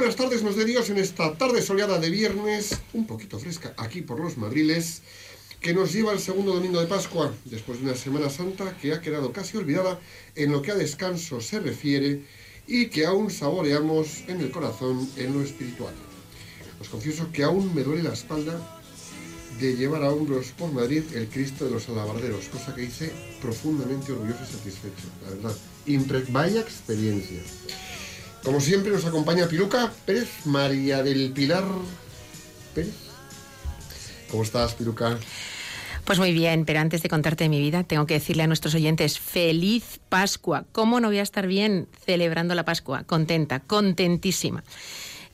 Buenas tardes, nos de Dios en esta tarde soleada de viernes, un poquito fresca aquí por los Madriles, que nos lleva al segundo domingo de Pascua, después de una Semana Santa que ha quedado casi olvidada en lo que a descanso se refiere y que aún saboreamos en el corazón, en lo espiritual. Os confieso que aún me duele la espalda de llevar a hombros por Madrid el Cristo de los Alabarderos, cosa que hice profundamente orgulloso y satisfecho, la verdad. vaya experiencia. Como siempre nos acompaña Piluca Pérez, María del Pilar Pérez. ¿Cómo estás, Piluca? Pues muy bien, pero antes de contarte mi vida, tengo que decirle a nuestros oyentes, feliz Pascua. ¿Cómo no voy a estar bien celebrando la Pascua? Contenta, contentísima.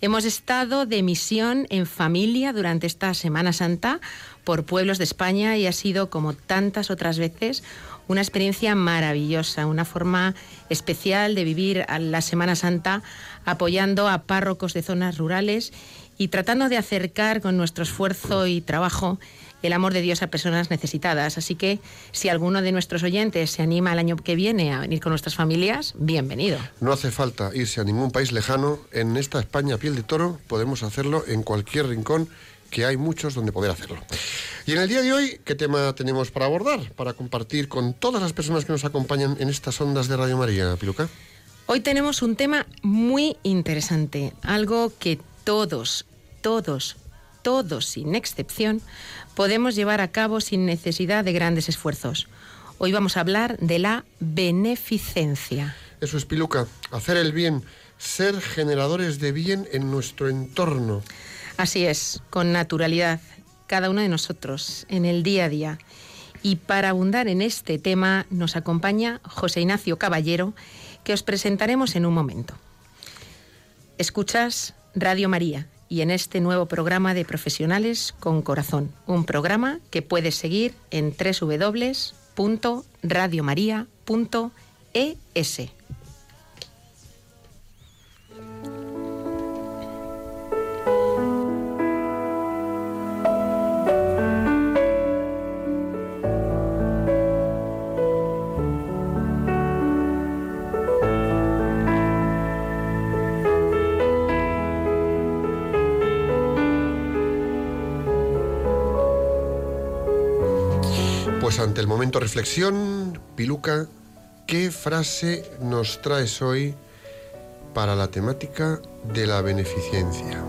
Hemos estado de misión en familia durante esta Semana Santa por pueblos de España y ha sido, como tantas otras veces, una experiencia maravillosa, una forma especial de vivir la Semana Santa apoyando a párrocos de zonas rurales y tratando de acercar con nuestro esfuerzo y trabajo el amor de Dios a personas necesitadas. Así que si alguno de nuestros oyentes se anima el año que viene a venir con nuestras familias, bienvenido. No hace falta irse a ningún país lejano. En esta España piel de toro podemos hacerlo en cualquier rincón que hay muchos donde poder hacerlo. Y en el día de hoy, ¿qué tema tenemos para abordar, para compartir con todas las personas que nos acompañan en estas ondas de Radio María, Piluca? Hoy tenemos un tema muy interesante, algo que todos, todos, todos, sin excepción, podemos llevar a cabo sin necesidad de grandes esfuerzos. Hoy vamos a hablar de la beneficencia. Eso es, Piluca, hacer el bien, ser generadores de bien en nuestro entorno. Así es, con naturalidad, cada uno de nosotros, en el día a día. Y para abundar en este tema nos acompaña José Ignacio Caballero, que os presentaremos en un momento. Escuchas Radio María y en este nuevo programa de Profesionales con Corazón, un programa que puedes seguir en www.radiomaria.es. ante el momento reflexión, Piluca, ¿qué frase nos traes hoy para la temática de la beneficencia?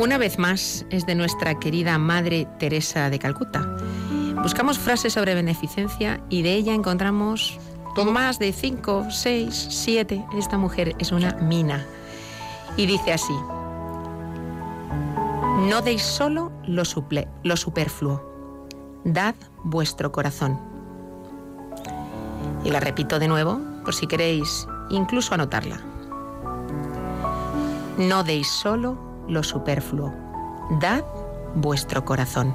Una vez más es de nuestra querida Madre Teresa de Calcuta. Buscamos frases sobre beneficencia y de ella encontramos más de cinco, seis, siete. Esta mujer es una mina. Y dice así, no deis solo lo, suple, lo superfluo, dad vuestro corazón. Y la repito de nuevo, por si queréis incluso anotarla. No deis solo lo superfluo, dad vuestro corazón.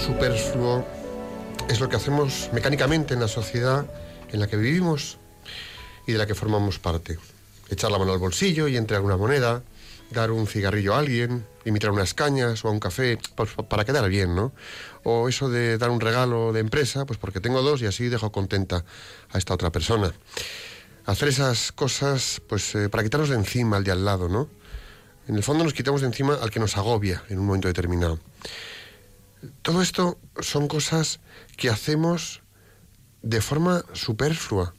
Superfluo es lo que hacemos mecánicamente en la sociedad en la que vivimos y de la que formamos parte. Echar la mano al bolsillo y entre alguna moneda, dar un cigarrillo a alguien, imitar unas cañas o un café, pues, para quedar bien, ¿no? O eso de dar un regalo de empresa, pues porque tengo dos y así dejo contenta a esta otra persona. Hacer esas cosas, pues eh, para quitarnos de encima al de al lado, ¿no? En el fondo nos quitamos de encima al que nos agobia en un momento determinado. Todo esto son cosas que hacemos de forma superflua.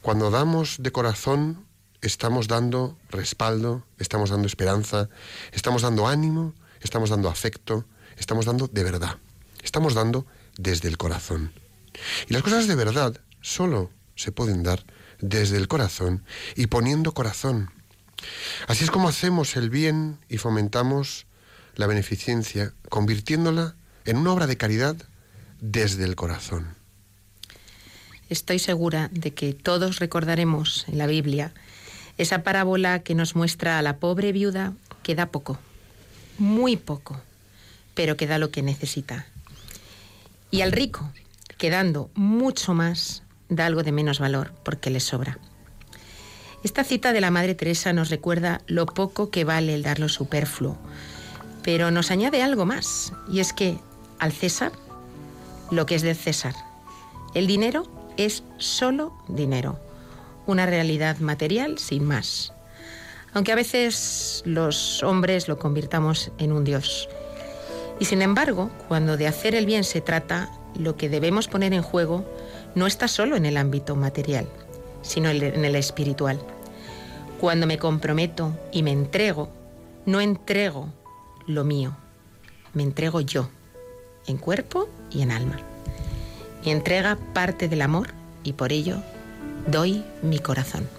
Cuando damos de corazón, estamos dando respaldo, estamos dando esperanza, estamos dando ánimo, estamos dando afecto, estamos dando de verdad. Estamos dando desde el corazón. Y las cosas de verdad solo se pueden dar desde el corazón y poniendo corazón. Así es como hacemos el bien y fomentamos la beneficencia, convirtiéndola en una obra de caridad desde el corazón. Estoy segura de que todos recordaremos en la Biblia esa parábola que nos muestra a la pobre viuda que da poco, muy poco, pero que da lo que necesita. Y al rico, que dando mucho más, da algo de menos valor porque le sobra. Esta cita de la Madre Teresa nos recuerda lo poco que vale el dar lo superfluo, pero nos añade algo más, y es que al César lo que es del César. El dinero es solo dinero, una realidad material sin más. Aunque a veces los hombres lo convirtamos en un dios. Y sin embargo, cuando de hacer el bien se trata, lo que debemos poner en juego no está solo en el ámbito material, sino en el espiritual. Cuando me comprometo y me entrego, no entrego lo mío, me entrego yo, en cuerpo y en alma. Mi entrega parte del amor y por ello doy mi corazón.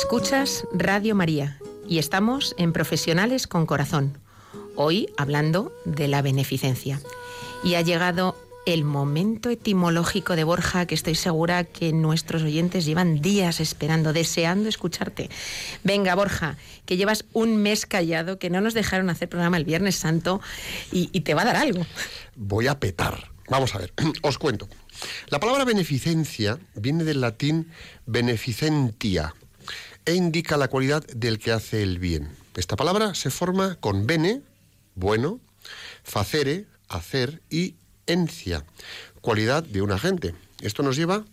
Escuchas Radio María y estamos en Profesionales con Corazón, hoy hablando de la beneficencia. Y ha llegado el momento etimológico de Borja que estoy segura que nuestros oyentes llevan días esperando, deseando escucharte. Venga, Borja, que llevas un mes callado, que no nos dejaron hacer programa el Viernes Santo y, te va a dar algo. Voy a petar. Vamos a ver, os cuento. La palabra beneficencia viene del latín beneficentia, e indica la cualidad del que hace el bien. Esta palabra se forma con bene, bueno, facere, hacer, y encia, cualidad de un agente. Esto nos lleva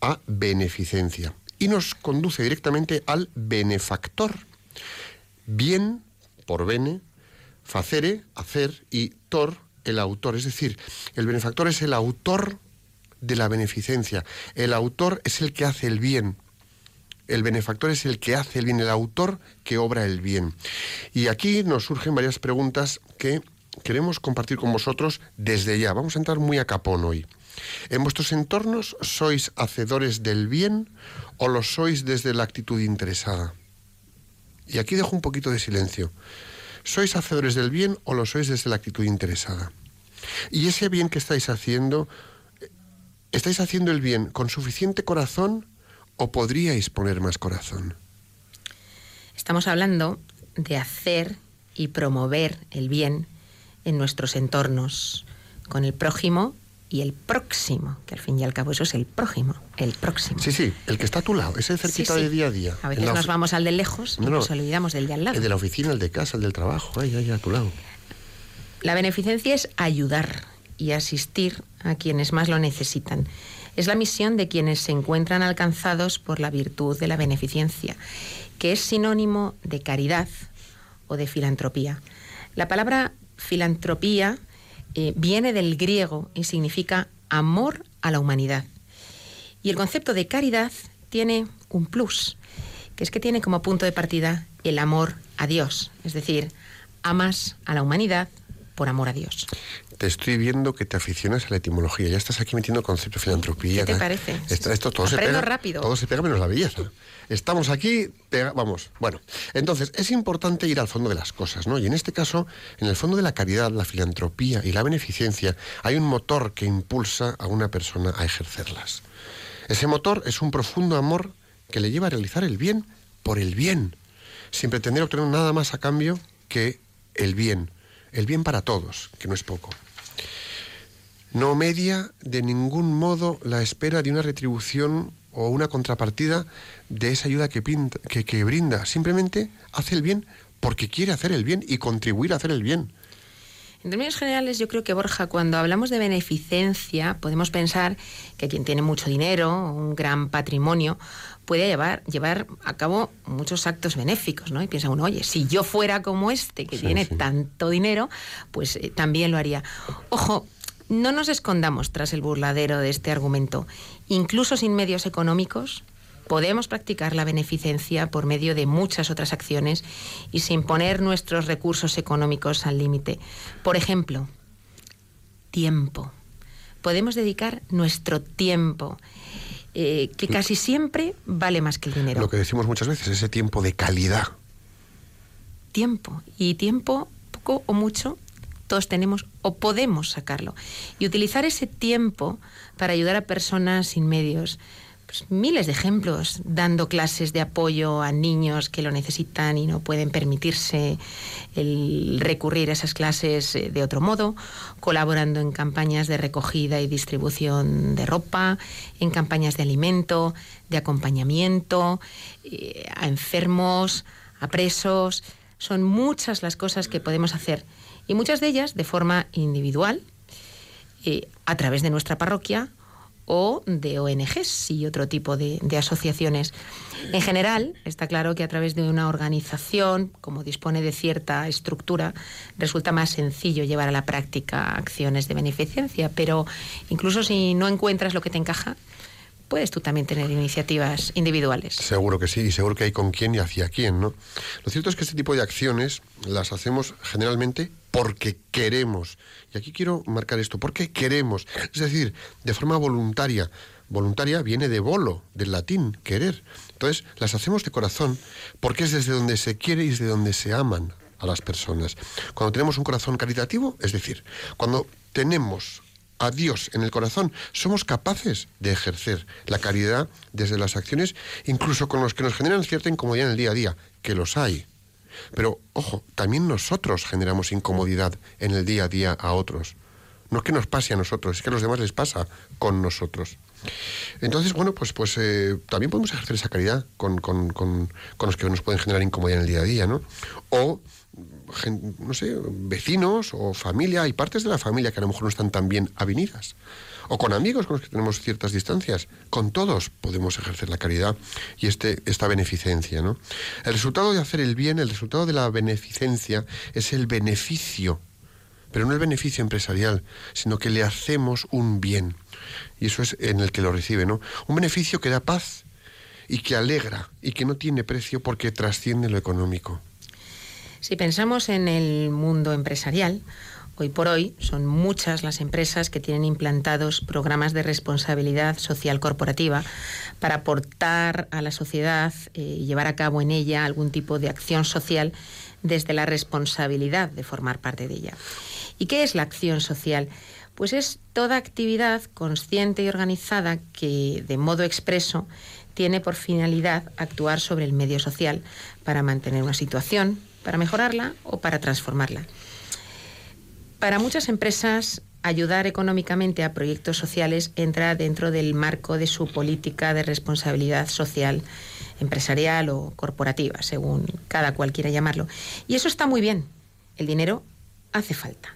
a beneficencia y nos conduce directamente al benefactor. Bien, por bene, facere, hacer, y tor, el autor. Es decir, el benefactor es el autor de la beneficencia. El autor es el que hace el bien. El benefactor es el que hace el bien, el autor que obra el bien. Y aquí nos surgen varias preguntas que queremos compartir con vosotros desde ya. Vamos a entrar muy a capón hoy. ¿En vuestros entornos sois hacedores del bien o lo sois desde la actitud interesada? Y aquí dejo un poquito de silencio. ¿Sois hacedores del bien o lo sois desde la actitud interesada? Y ese bien que estáis haciendo, ¿estáis haciendo el bien con suficiente corazón ¿O podríais poner más corazón? Estamos hablando de hacer y promover el bien en nuestros entornos, con el prójimo y el próximo, que al fin y al cabo eso es el prójimo, el próximo. Sí, sí, el que está a tu lado, ese cerquita de día a día. A veces nos vamos al de lejos y nos olvidamos del de al lado. El de la oficina, el de casa, el del trabajo, ahí, ahí a tu lado. La beneficencia es ayudar y asistir a quienes más lo necesitan es la misión de quienes se encuentran alcanzados por la virtud de la beneficencia, que es sinónimo de caridad o de filantropía. La palabra filantropía eh, viene del griego y significa amor a la humanidad. Y el concepto de caridad tiene un plus, que es que tiene como punto de partida el amor a Dios, es decir, amas a la humanidad por amor a Dios te estoy viendo que te aficionas a la etimología. Ya estás aquí metiendo el concepto de filantropía. ¿Qué te parece? Esto, todo se pega, rápido. Todo se pega menos la belleza. Estamos aquí, vamos. Bueno, entonces es importante ir al fondo de las cosas, ¿no? Y en este caso, en el fondo de la caridad, la filantropía y la beneficencia, hay un motor que impulsa a una persona a ejercerlas. Ese motor es un profundo amor que le lleva a realizar el bien por el bien, sin pretender obtener nada más a cambio que el bien, el bien para todos, que no es poco. No media de ningún modo la espera de una retribución o una contrapartida de esa ayuda que, que, brinda. Simplemente hace el bien porque quiere hacer el bien y contribuir a hacer el bien. En términos generales, yo creo que Borja, cuando hablamos de beneficencia, podemos pensar que quien tiene mucho dinero, un gran patrimonio, puede llevar, llevar a cabo muchos actos benéficos, ¿no? Y piensa uno, oye, si yo fuera como este, que tiene tanto dinero, pues eh, también lo haría. Ojo, no nos escondamos tras el burladero de este argumento. Incluso sin medios económicos, podemos practicar la beneficencia por medio de muchas otras acciones y sin poner nuestros recursos económicos al límite. Por ejemplo, tiempo. Podemos dedicar nuestro tiempo, eh, que casi siempre vale más que el dinero. Lo que decimos muchas veces, ese tiempo de calidad. Tiempo. Y tiempo, poco o mucho, todos tenemos o podemos sacarlo. Y utilizar ese tiempo para ayudar a personas sin medios pues, miles de ejemplos dando clases de apoyo a niños que lo necesitan y no pueden permitirse el recurrir a esas clases eh, de otro modo, colaborando en campañas de recogida y distribución de ropa, en campañas de alimento, de acompañamiento, eh, a enfermos, a presos. Son muchas las cosas que podemos hacer y muchas de ellas de forma individual, eh, a través de nuestra parroquia o de ONGs y otro tipo de, asociaciones. En general, está claro que a través de una organización, como dispone de cierta estructura, resulta más sencillo llevar a la práctica acciones de beneficencia, pero incluso si no encuentras lo que te encaja, puedes tú también tener iniciativas individuales. Seguro que sí, y seguro que hay con quién y hacia quién, ¿no? Lo cierto es que este tipo de acciones las hacemos generalmente porque queremos. Y aquí quiero marcar esto, porque queremos. Es decir, de forma voluntaria. Voluntaria viene de volo, del latín, querer. Entonces, las hacemos de corazón porque es desde donde se quiere y desde donde se aman a las personas. Cuando tenemos un corazón caritativo, es decir, cuando tenemos a Dios en el corazón, somos capaces de ejercer la caridad desde las acciones, incluso con los que nos generan cierta incomodidad en el día a día, que los hay. Pero, ojo, también nosotros generamos incomodidad en el día a día a otros. No es que nos pase a nosotros, es que a los demás les pasa con nosotros. Entonces, bueno, pues, pues eh, también podemos ejercer esa caridad con, con, con, con, los que nos pueden generar incomodidad en el día a día, ¿no? O no sé, vecinos o familia, hay partes de la familia que a lo mejor no están tan bien avenidas. O con amigos con los que tenemos ciertas distancias. Con todos podemos ejercer la caridad y este, esta beneficencia. ¿no? El resultado de hacer el bien, el resultado de la beneficencia es el beneficio, pero no el beneficio empresarial, sino que le hacemos un bien. Y eso es en el que lo recibe, ¿no? Un beneficio que da paz y que alegra y que no tiene precio porque trasciende lo económico. Si pensamos en el mundo empresarial, hoy por hoy son muchas las empresas que tienen implantados programas de responsabilidad social corporativa para aportar a la sociedad eh, y llevar a cabo en ella algún tipo de acción social desde la responsabilidad de formar parte de ella. ¿Y qué es la acción social? Pues es toda actividad consciente y organizada que, de modo expreso, tiene por finalidad actuar sobre el medio social para mantener una situación, para mejorarla o para transformarla. Para muchas empresas, ayudar económicamente a proyectos sociales entra dentro del marco de su política de responsabilidad social, empresarial o corporativa, según cada cual quiera llamarlo. Y eso está muy bien. El dinero hace falta.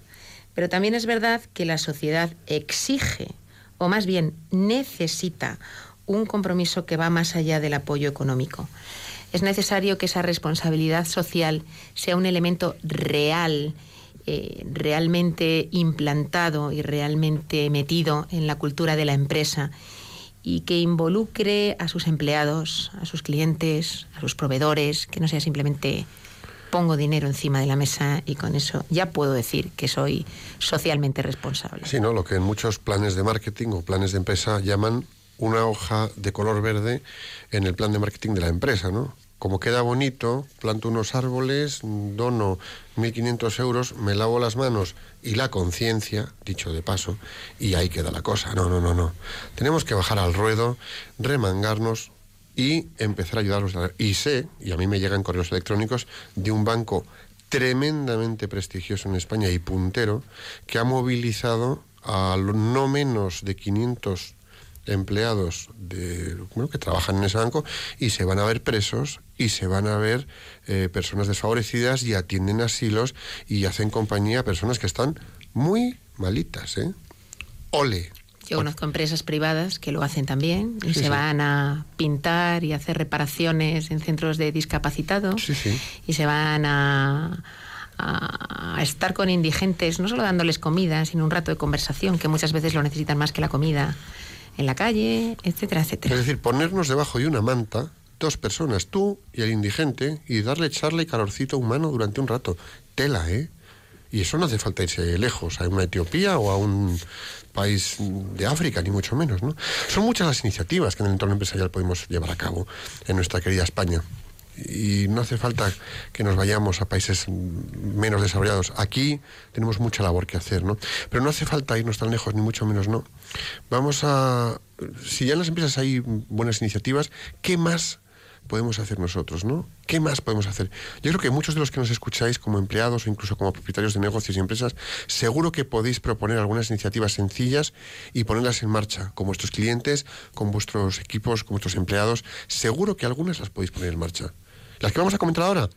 Pero también es verdad que la sociedad exige, o más bien necesita, un compromiso que va más allá del apoyo económico es necesario que esa responsabilidad social sea un elemento real, eh, realmente implantado y realmente metido en la cultura de la empresa y que involucre a sus empleados, a sus clientes, a sus proveedores, que no sea simplemente pongo dinero encima de la mesa y con eso ya puedo decir que soy socialmente responsable. Sí, ¿no? Lo que en muchos planes de marketing o planes de empresa llaman una hoja de color verde en el plan de marketing de la empresa, ¿no? Como queda bonito, planto unos árboles, dono 1.500 euros, me lavo las manos y la conciencia, dicho de paso, y ahí queda la cosa. No, no, no, no. Tenemos que bajar al ruedo, remangarnos y empezar a ayudarlos. Y sé, y a mí me llegan correos electrónicos, de un banco tremendamente prestigioso en España y puntero, que ha movilizado a no menos de 500 empleados de, bueno, que trabajan en ese banco y se van a ver presos y se van a ver eh, personas desfavorecidas y atienden asilos y hacen compañía a personas que están muy malitas. ¿eh? Ole. Yo conozco empresas privadas que lo hacen también y se van a pintar y hacer reparaciones en centros de discapacitados y se van a, a, estar con indigentes, no solo dándoles comida, sino un rato de conversación, que muchas veces lo necesitan más que la comida en la calle, etcétera, etcétera. Es decir, ponernos debajo de una manta, dos personas, tú y el indigente, y darle charla y calorcito humano durante un rato. Tela, ¿eh? Y eso no hace falta irse lejos, a una Etiopía o a un país de África, ni mucho menos, ¿no? Son muchas las iniciativas que en el entorno empresarial podemos llevar a cabo en nuestra querida España y no hace falta que nos vayamos a países menos desarrollados. Aquí tenemos mucha labor que hacer, ¿no? Pero no hace falta irnos tan lejos, ni mucho menos, ¿no? Vamos a... Si ya en las empresas hay buenas iniciativas, ¿qué más podemos hacer nosotros, ¿no? ¿Qué más podemos hacer? Yo creo que muchos de los que nos escucháis como empleados o incluso como propietarios de negocios y empresas, seguro que podéis proponer algunas iniciativas sencillas y ponerlas en marcha con vuestros clientes, con vuestros equipos, con vuestros empleados. Seguro que algunas las podéis poner en marcha. Las que vamos a comentar ahora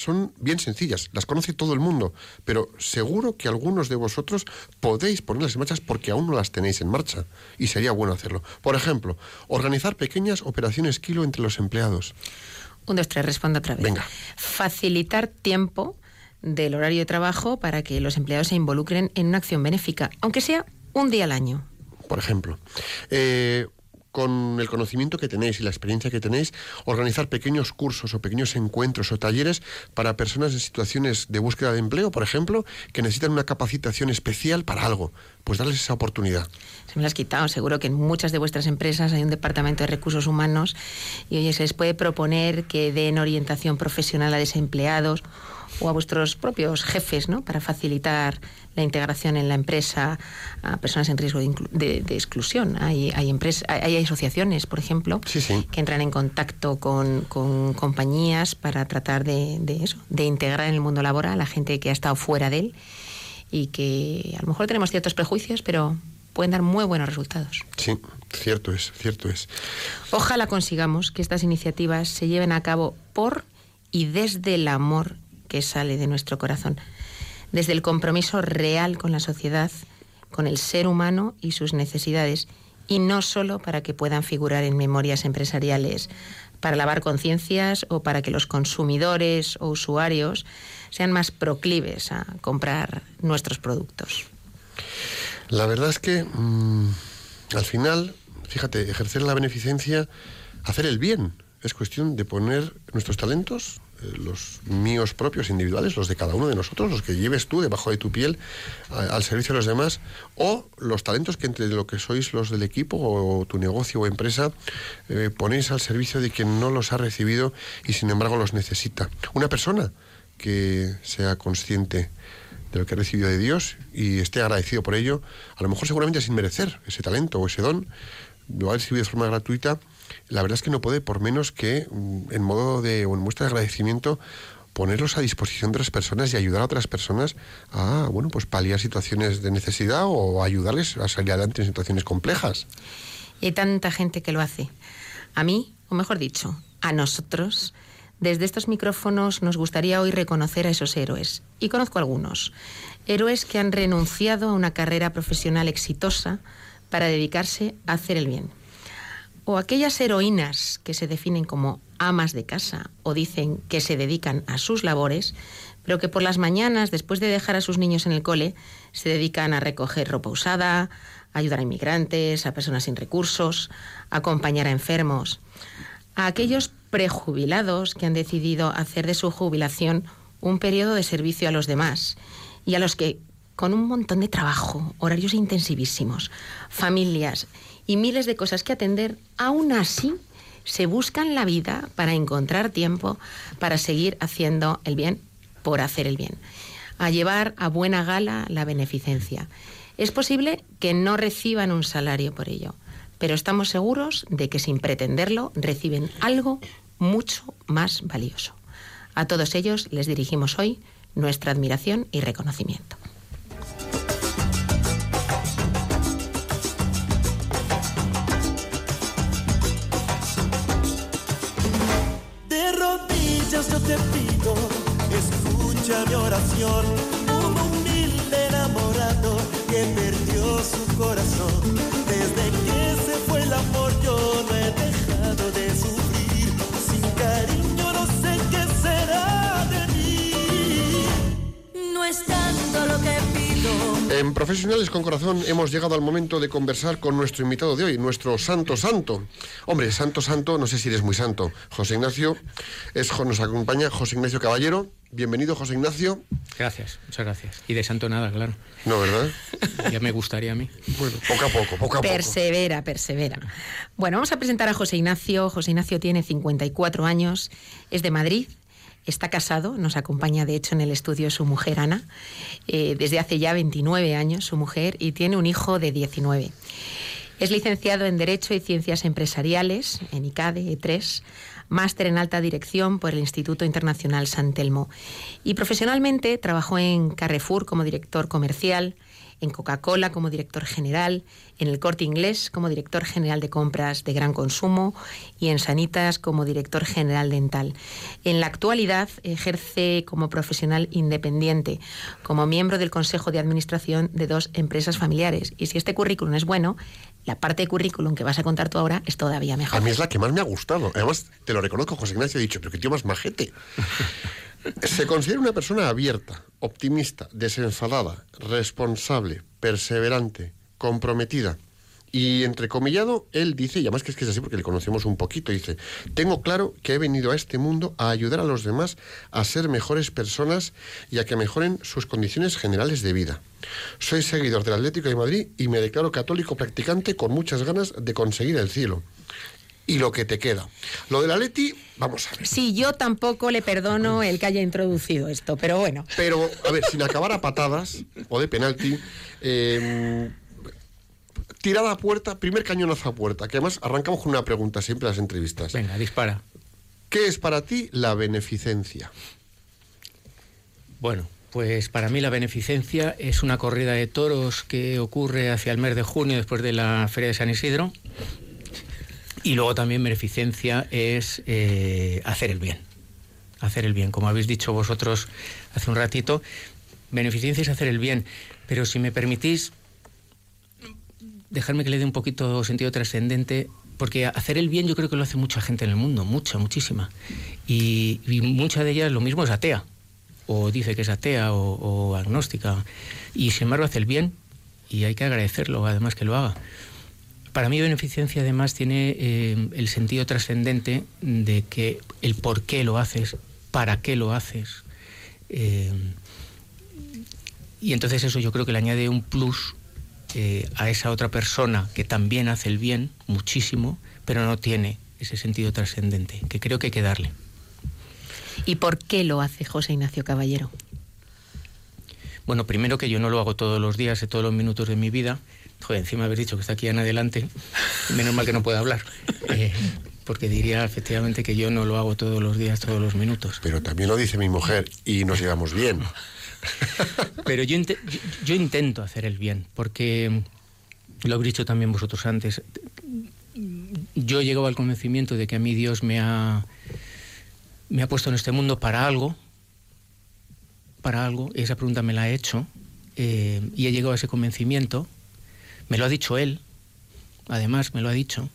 son bien sencillas, las conoce todo el mundo, pero seguro que algunos de vosotros podéis ponerlas en marcha porque aún no las tenéis en marcha y sería bueno hacerlo. Por ejemplo, organizar pequeñas operaciones kilo entre los empleados. Un, dos, tres, responda otra vez. Venga. Facilitar tiempo del horario de trabajo para que los empleados se involucren en una acción benéfica, aunque sea un día al año. Por ejemplo, eh, con el conocimiento que tenéis y la experiencia que tenéis, organizar pequeños cursos o pequeños encuentros o talleres para personas en situaciones de búsqueda de empleo, por ejemplo, que necesitan una capacitación especial para algo. Pues darles esa oportunidad. Se me lo has quitado. Seguro que en muchas de vuestras empresas hay un departamento de recursos humanos y oye, se les puede proponer que den orientación profesional a desempleados o a vuestros propios jefes, ¿no? Para facilitar la integración en la empresa a personas en riesgo de, exclusión. Hay, hay, hay, asociaciones, por ejemplo, que entran en contacto con, compañías para tratar de, eso, de integrar en el mundo laboral a la gente que ha estado fuera de él y que a lo mejor tenemos ciertos prejuicios, pero pueden dar muy buenos resultados. Sí, cierto es, cierto es. Ojalá consigamos que estas iniciativas se lleven a cabo por y desde el amor que sale de nuestro corazón, desde el compromiso real con la sociedad, con el ser humano y sus necesidades, y no solo para que puedan figurar en memorias empresariales, para lavar conciencias o para que los consumidores o usuarios sean más proclives a comprar nuestros productos. La verdad es que mm, al final, fíjate, ejercer la beneficencia, hacer el bien, es cuestión de poner nuestros talentos los míos propios individuales, los de cada uno de nosotros, los que lleves tú debajo de tu piel al servicio de los demás, o los talentos que entre lo que sois los del equipo o tu negocio o empresa eh, ponéis al servicio de quien no los ha recibido y sin embargo los necesita. Una persona que sea consciente de lo que ha recibido de Dios y esté agradecido por ello, a lo mejor seguramente sin merecer ese talento o ese don, lo ha recibido de forma gratuita la verdad es que no puede por menos que mm, en modo de o en muestra de agradecimiento ponerlos a disposición de otras personas y ayudar a otras personas a bueno pues paliar situaciones de necesidad o ayudarles a salir adelante en situaciones complejas. Y hay tanta gente que lo hace. A mí, o mejor dicho, a nosotros, desde estos micrófonos nos gustaría hoy reconocer a esos héroes. Y conozco algunos. Héroes que han renunciado a una carrera profesional exitosa para dedicarse a hacer el bien o aquellas heroínas que se definen como amas de casa o dicen que se dedican a sus labores, pero que por las mañanas, después de dejar a sus niños en el cole, se dedican a recoger ropa usada, a ayudar a inmigrantes, a personas sin recursos, a acompañar a enfermos, a aquellos prejubilados que han decidido hacer de su jubilación un periodo de servicio a los demás y a los que, con un montón de trabajo, horarios intensivísimos, familias y miles de cosas que atender, aún así se buscan la vida para encontrar tiempo para seguir haciendo el bien por hacer el bien, a llevar a buena gala la beneficencia. Es posible que no reciban un salario por ello, pero estamos seguros de que sin pretenderlo reciben algo mucho más valioso. A todos ellos les dirigimos hoy nuestra admiración y reconocimiento. Corazón. Desde que se fue el amor yo no he dejado de sufrir. Sin cariño no sé qué será de mí. No es tanto lo que pido. En Profesionales con Corazón hemos llegado al momento de conversar con nuestro invitado de hoy, nuestro Santo Santo. Hombre, Santo Santo, no sé si eres muy santo. José Ignacio, es, nos acompaña José Ignacio Caballero. Bienvenido, José Ignacio. Gracias, muchas gracias. Y de santo nada, claro. No, ¿verdad? Ya me gustaría a mí. Bueno, poco a poco, poco a poco. Persevera, persevera. Bueno, vamos a presentar a José Ignacio. José Ignacio tiene 54 años, es de Madrid, está casado, nos acompaña de hecho en el estudio su mujer Ana, eh, desde hace ya 29 años su mujer, y tiene un hijo de 19. Es licenciado en Derecho y Ciencias Empresariales en ICADE E3, máster en alta dirección por el Instituto Internacional San Telmo. Y profesionalmente trabajó en Carrefour como director comercial, en Coca-Cola como director general, en el Corte Inglés como director general de compras de gran consumo y en Sanitas como director general dental. En la actualidad ejerce como profesional independiente, como miembro del Consejo de Administración de dos empresas familiares. Y si este currículum es bueno, la parte de currículum que vas a contar tú ahora es todavía mejor. A mí es la que más me ha gustado. Además, te lo reconozco, José Ignacio, he dicho, pero qué tío más majete. Se considera una persona abierta, optimista, desenfadada, responsable, perseverante, comprometida. Y entrecomillado, él dice, y además que es que es así porque le conocemos un poquito, dice, tengo claro que he venido a este mundo a ayudar a los demás a ser mejores personas y a que mejoren sus condiciones generales de vida. Soy seguidor del Atlético de Madrid y me declaro católico practicante con muchas ganas de conseguir el cielo. Y lo que te queda. Lo del Atleti, vamos a ver. Sí, yo tampoco le perdono el que haya introducido esto, pero bueno. Pero, a ver, sin acabar a patadas o de penalti, eh, tirada a puerta, primer cañonazo a puerta, que además arrancamos con una pregunta siempre en las entrevistas. Venga, dispara. ¿Qué es para ti la beneficencia? Bueno, pues para mí la beneficencia es una corrida de toros que ocurre hacia el mes de junio después de la Feria de San Isidro. Y luego también beneficencia es eh, hacer el bien. Hacer el bien. Como habéis dicho vosotros hace un ratito, beneficencia es hacer el bien. Pero si me permitís, dejarme que le dé un poquito sentido trascendente, porque hacer el bien yo creo que lo hace mucha gente en el mundo, mucha, muchísima. Y, y mucha de ellas lo mismo es atea, o dice que es atea o, agnóstica, y sin embargo hace el bien y hay que agradecerlo, además que lo haga. Para mí beneficencia además tiene eh, el sentido trascendente de que el por qué lo haces, para qué lo haces. eh, y entonces eso yo creo que le añade un plus eh, a esa otra persona que también hace el bien muchísimo, pero no tiene ese sentido trascendente, que creo que hay que darle. ¿Y por qué lo hace José Ignacio Caballero? Bueno, primero que yo no lo hago todos los días, en todos los minutos de mi vida. Joder, encima habéis dicho que está aquí en adelante. Menos mal que no puede hablar. Eh, porque diría efectivamente que yo no lo hago todos los días, todos los minutos. Pero también lo dice mi mujer y nos llevamos bien. Pero yo, yo intento hacer el bien, porque lo habéis dicho también vosotros antes. Yo he llegado al convencimiento de que a mí Dios me ha, me ha puesto en este mundo para algo, para algo, y esa pregunta me la he hecho, eh, y he llegado a ese convencimiento. Me lo ha dicho él, además me lo ha dicho.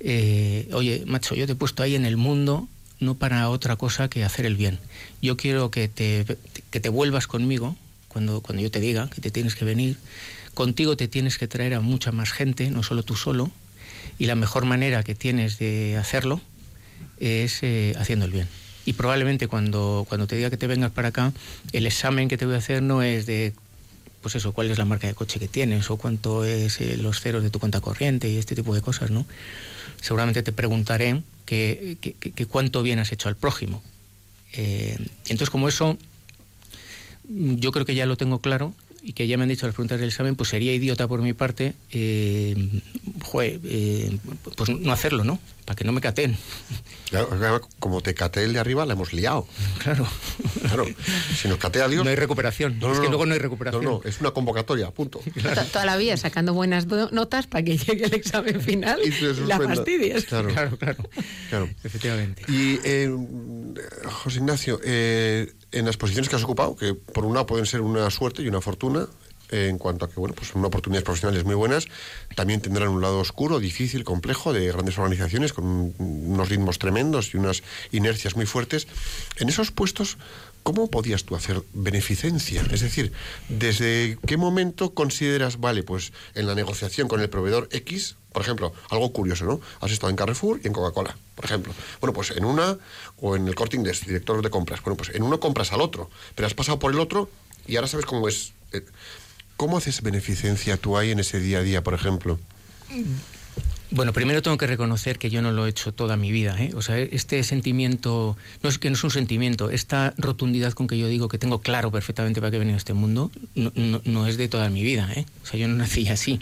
eh, Oye, macho, yo te he puesto ahí en el mundo no para otra cosa que hacer el bien. Yo quiero que te, que te vuelvas conmigo cuando, cuando yo te diga que te tienes que venir. Contigo te tienes que traer a mucha más gente, no solo tú solo. Y la mejor manera que tienes de hacerlo es eh, haciendo el bien. Y probablemente cuando, cuando te diga que te vengas para acá, el examen que te voy a hacer no es de, pues eso, cuál es la marca de coche que tienes o cuánto es eh, los ceros de tu cuenta corriente y este tipo de cosas, ¿no? Seguramente te preguntaré que, que- cuánto bien has hecho al prójimo. Eh, entonces, como eso, yo creo que ya lo tengo claro y que ya me han dicho las preguntas del examen, pues sería idiota por mi parte, eh, eh, pues no hacerlo, ¿no? Para que no me caten. Claro, Como te catea el de arriba, la hemos liado. Claro. Claro. Si nos catea Dios. No hay recuperación. es que luego no hay recuperación. No, no, es una convocatoria, punto. To- Toda la vida sacando buenas notas para que llegue el examen final Y se y la fastidies. Claro. Claro, claro. Claro. Efectivamente. Y eh, José Ignacio, eh, en las posiciones que has ocupado, que por un lado pueden ser una suerte y una fortuna, eh, en cuanto a que, bueno, pues son oportunidades profesionales muy buenas, también tendrán un lado oscuro, difícil, complejo, de grandes organizaciones con un- unos ritmos tremendos y unas inercias muy fuertes. En esos puestos, ¿cómo podías tú hacer beneficencia? Es decir, ¿desde qué momento consideras, vale, pues en la negociación con el proveedor X, por ejemplo, algo curioso, ¿no? Has estado en Carrefour y en Coca-Cola, por ejemplo. Bueno, pues en una, o en el Corte Inglés, director de compras. Bueno, pues en uno compras al otro, pero has pasado por el otro y ahora sabes cómo es. eh, ¿Cómo haces beneficencia tú ahí en ese día a día, por ejemplo? Bueno, primero tengo que reconocer que yo no lo he hecho toda mi vida. ¿eh? O sea, este sentimiento, no es que no es un sentimiento, esta rotundidad con que yo digo que tengo claro perfectamente para qué he venido a este mundo, no, no- no es de toda mi vida. ¿eh? O sea, yo no nací así.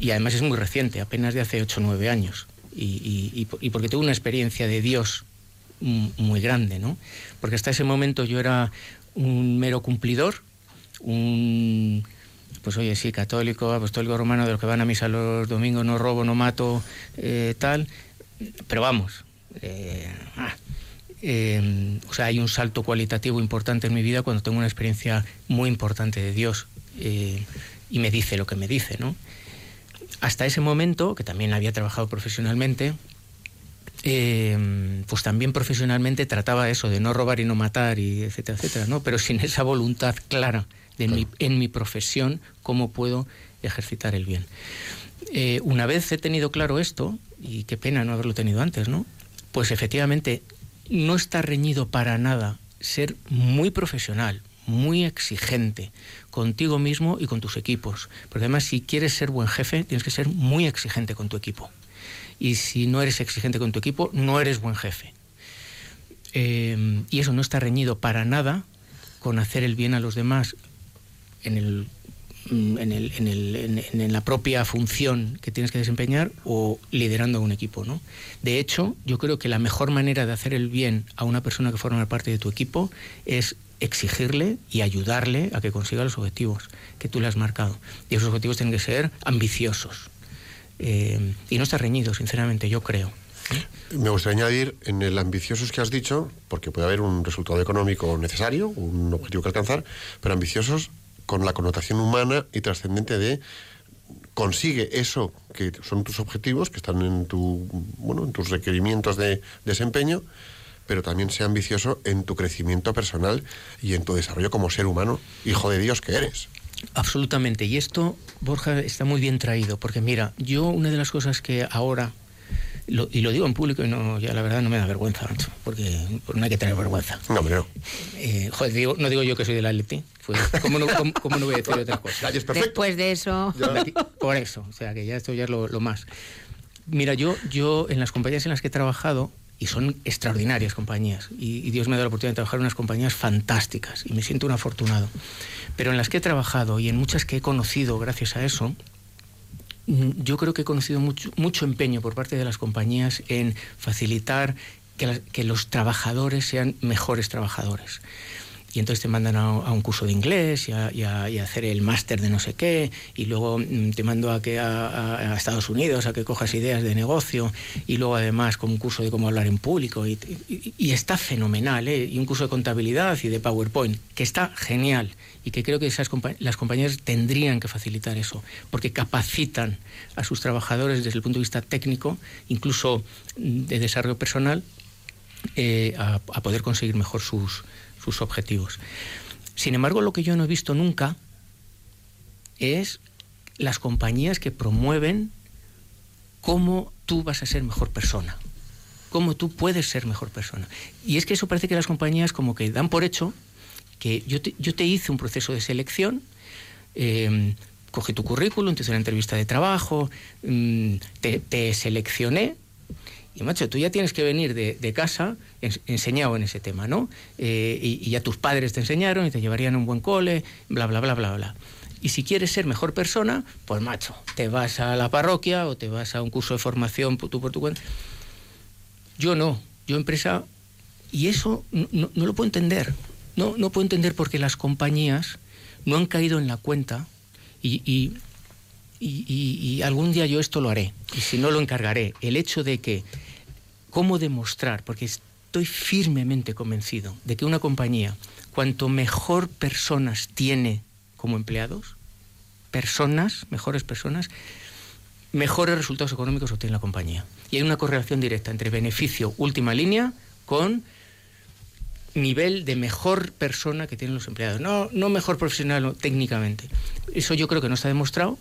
Y además es muy reciente, apenas de hace 8 o 9 años. Y, y- y po- y porque tuve una experiencia de Dios muy grande, ¿no? Porque hasta ese momento yo era un mero cumplidor, un pues oye, sí, católico, apostólico romano, de los que van a misa los domingos, no robo, no mato, eh, tal. Pero vamos, eh, ah, eh, o sea, hay un salto cualitativo importante en mi vida cuando tengo una experiencia muy importante de Dios eh, y me dice lo que me dice, ¿no? Hasta ese momento, que también había trabajado profesionalmente, eh, pues también profesionalmente trataba eso de no robar y no matar y etcétera, etcétera, ¿no? Pero sin esa voluntad clara de mi- en mi profesión cómo puedo ejercitar el bien. Eh, una vez he tenido claro esto, y qué pena no haberlo tenido antes, ¿no? Pues efectivamente no está reñido para nada ser muy profesional, muy exigente contigo mismo y con tus equipos. Porque además si quieres ser buen jefe, tienes que ser muy exigente con tu equipo. Y si no eres exigente con tu equipo, no eres buen jefe. Eh, y eso no está reñido para nada con hacer el bien a los demás mm, en- en la propia función que tienes que desempeñar o liderando a un equipo. ¿no? De hecho, yo creo que la mejor manera de hacer el bien a una persona que forma parte de tu equipo es exigirle y ayudarle a que consiga los objetivos que tú le has marcado. Y esos objetivos tienen que ser ambiciosos. Eh, y no está reñido, sinceramente, yo creo. Me gustaría añadir en el ambiciosos que has dicho, porque puede haber un resultado económico necesario, un objetivo que alcanzar, pero ambiciosos con la connotación humana y trascendente de consigue eso que son tus objetivos, que están en tu bueno, en tus requerimientos de desempeño, pero también sea ambicioso en tu crecimiento personal y en tu desarrollo como ser humano, hijo de Dios que eres. Absolutamente. Y esto, Borja, está muy bien traído, porque mira, yo una de las cosas que ahora, lo- y lo digo en público y no, ya la verdad no me da vergüenza, macho, porque, porque no hay que tener vergüenza. No, no. Eh, joder, digo- no digo yo que soy del Atleti, pues, ¿cómo, no, cómo- cómo no voy a decir otra cosa? Después de eso, Por eso, o sea que ya esto ya es lo, lo más. Mira, yo, yo en las compañías en las que he trabajado, y son extraordinarias compañías, y, y Dios me dado la oportunidad de trabajar en unas compañías fantásticas, y me siento un afortunado, pero en las que he trabajado y en muchas que he conocido gracias a eso, mm, yo creo que he conocido mucho, mucho empeño por parte de las compañías en facilitar que, las- que los trabajadores sean mejores trabajadores. Y entonces te mandan a, un curso de inglés y a, hacer el máster de no sé qué, y luego mm, te mando a, que a, Estados Unidos a que cojas ideas de negocio, y luego además con un curso de cómo hablar en público, y, está fenomenal, ¿eh? y un curso de contabilidad y de PowerPoint, que está genial, y que creo que esas compa- las compañías tendrían que facilitar eso, porque capacitan a sus trabajadores desde el punto de vista técnico, incluso mm, de desarrollo personal, eh, a poder conseguir mejor sus, sus objetivos. Sin embargo, lo que yo no he visto nunca es las compañías que promueven cómo tú vas a ser mejor persona, cómo tú puedes ser mejor persona. Y es que eso parece que las compañías como que dan por hecho que yo te, yo te hice un proceso de selección, eh, cogí tu currículum, te hice una entrevista de trabajo, mm, te, te seleccioné y macho, tú ya tienes que venir de, casa ens- enseñado en ese tema, ¿no? Eh, y, ya tus padres te enseñaron y te llevarían a un buen cole, bla, bla, bla, bla, bla. Y si quieres ser mejor persona, pues macho, te vas a la parroquia o te vas a un curso de formación tú por tu cuenta. Yo no, yo empresa, y eso no, lo puedo entender. No, no puedo entender porque las compañías no han caído en la cuenta y- y- y algún día yo esto lo haré, y si no lo encargaré, el hecho de que cómo demostrar, porque es- estoy firmemente convencido de que una compañía, cuanto mejor personas tiene como empleados, personas, mejores personas, mejores resultados económicos obtiene la compañía. Y hay una correlación directa entre beneficio última línea con nivel de mejor persona que tienen los empleados. No, no mejor profesional técnicamente. Eso yo creo que no está demostrado.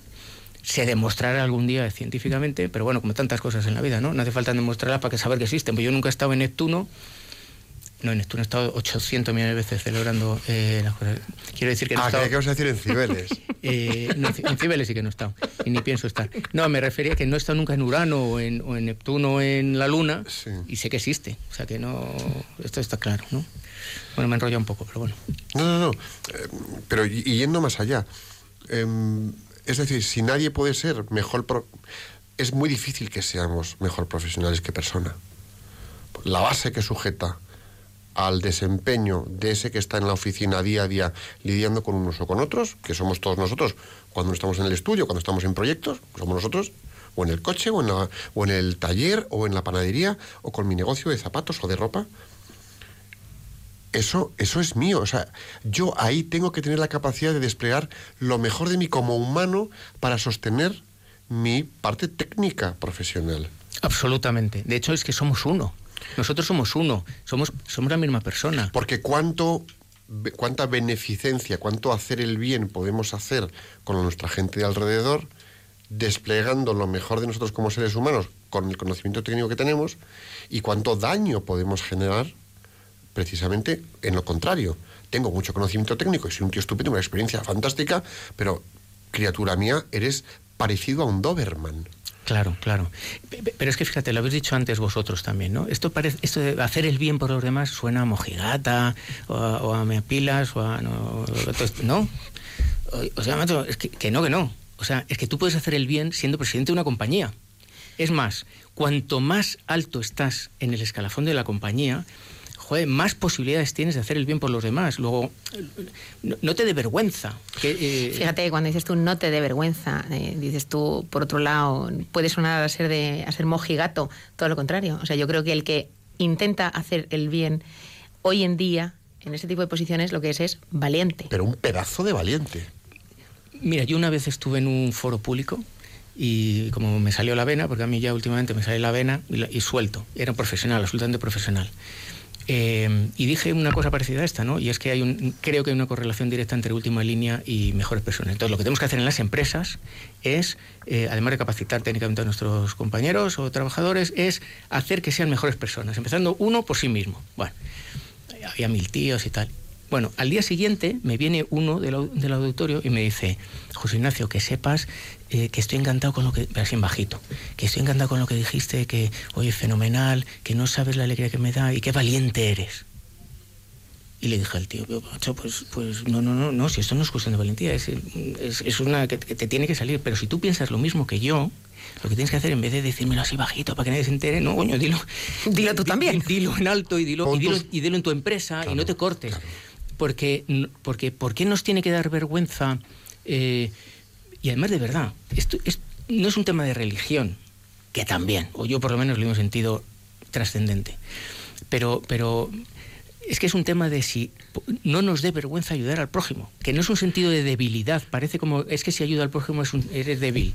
Se demostrará algún día científicamente, pero bueno, como tantas cosas en la vida, ¿no? No hace falta demostrarlas para que saber que existen. Pues yo nunca he estado en Neptuno no, en Neptuno he estado 800 millones de veces celebrando eh, las cosas. Quiero decir que no he Ah, estado... ¿qué vas a decir en Cibeles? Eh, no, en Cibeles sí que no he estado, y ni pienso estar. No, me refería a que no he estado nunca en Urano o en, o en Neptuno o en la Luna, Sí. y sé que existe. O sea que no. Esto está claro, ¿no? Bueno, me he enrollado un poco, pero bueno. No, no, no. Eh, pero yendo más allá. Es decir, si nadie puede ser mejor... pro- es muy difícil que seamos mejor profesionales que persona. La base que sujeta al desempeño de ese que está en la oficina día a día lidiando con unos o con otros, que somos todos nosotros, cuando estamos en el estudio, cuando estamos en proyectos, somos nosotros, o en el coche, o en, la- o en el taller, o en la panadería, o con mi negocio de zapatos o de ropa, eso, eso es mío. O sea, yo ahí tengo que tener la capacidad de desplegar lo mejor de mí como humano para sostener mi parte técnica profesional. Absolutamente. De hecho, es que somos uno. Nosotros somos uno. Somos, somos la misma persona. Porque cuánto, cuánta beneficencia, cuánto hacer el bien podemos hacer con nuestra gente de alrededor, desplegando lo mejor de nosotros como seres humanos con el conocimiento técnico que tenemos, y cuánto daño podemos generar precisamente en lo contrario. Tengo mucho conocimiento técnico y soy un tío estupendo, una experiencia fantástica, pero criatura mía, eres parecido a un Doberman. Claro, claro. Pe- pe- Pero es que fíjate, lo habéis dicho antes vosotros también, ¿no? Esto, parece, esto de hacer el bien por los demás suena a mojigata, o a, o a me pilas, o a. No. ¿no? O sea, macho, es que, que no, que no. O sea, es que tú puedes hacer el bien siendo presidente de una compañía. Es más, cuanto más alto estás en el escalafón de la compañía, joder, más posibilidades tienes de hacer el bien por los demás. Luego, no, no te dé vergüenza. Que, eh, Fíjate, cuando dices tú no te dé vergüenza, eh, dices tú, por otro lado, puede sonar a ser, de, a ser mojigato, todo lo contrario. O sea, yo creo que el que intenta hacer el bien hoy en día, en ese tipo de posiciones, lo que es es valiente. Pero un pedazo de valiente. Mira, yo una vez estuve en un foro público y como me salió la vena, porque a mí ya últimamente me sale la vena y, la- y suelto, era un profesional, absolutamente profesional. Eh, y dije una cosa parecida a esta, ¿no? Y es que hay un, creo que hay una correlación directa entre última línea y mejores personas. Entonces, lo que tenemos que hacer en las empresas es, eh, además de capacitar técnicamente a nuestros compañeros o trabajadores, es hacer que sean mejores personas, empezando uno por sí mismo. Bueno, había mil tíos y tal. Bueno, al día siguiente me viene uno del, del auditorio y me dice, José Ignacio, que sepas eh, que estoy encantado con lo que, así en bajito, que estoy encantado con lo que dijiste, que, oye, fenomenal, que no sabes la alegría que me da y qué valiente eres. Y le dije al tío, "Pero, macho, pues, pues no, no, no, no, si esto no es cuestión de valentía, es, es, es una que, que te tiene que salir, pero si tú piensas lo mismo que yo, lo que tienes que hacer en vez de decírmelo así bajito para que nadie se entere, no, coño, dilo, Dilo tú también. di- Dilo en alto y dilo, y dilo, tus- y dilo en tu empresa y no te cortes. claro. Porque, porque, ¿por qué nos tiene que dar vergüenza? eh, y además, de verdad, esto es- no es un tema de religión, que también, o yo por lo menos lo he un sentido trascendente. Pero, pero es que es un tema de si no nos dé vergüenza ayudar al prójimo, que no es un sentido de debilidad, parece como, es que si ayuda al prójimo es un- eres débil.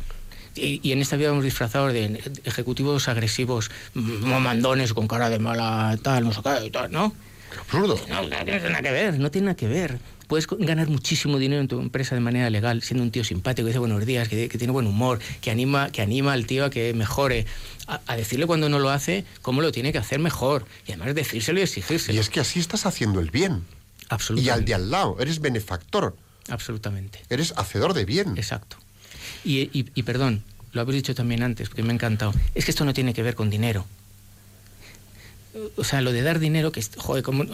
Y, en esta vida hemos disfrazado de ejecutivos agresivos, mandones con cara de mala tal, no sé qué, tal, ¿no? Absurdo. No, no tiene nada que ver, no tiene nada que ver. Puedes ganar muchísimo dinero en tu empresa de manera legal, siendo un tío simpático, que dice buenos días, que, que tiene buen humor, que anima, que anima al tío a que mejore, a, a decirle cuando no lo hace cómo lo tiene que hacer mejor, y además decírselo y exigírselo. Y es que así estás haciendo el bien. Y Absolutamente. al de al lado, eres benefactor, Absolutamente. eres hacedor de bien. Exacto. Y, y- y perdón, lo habéis dicho también antes, porque me ha encantado. Es que esto no tiene que ver con dinero. O sea, lo de dar dinero, que, joder, como,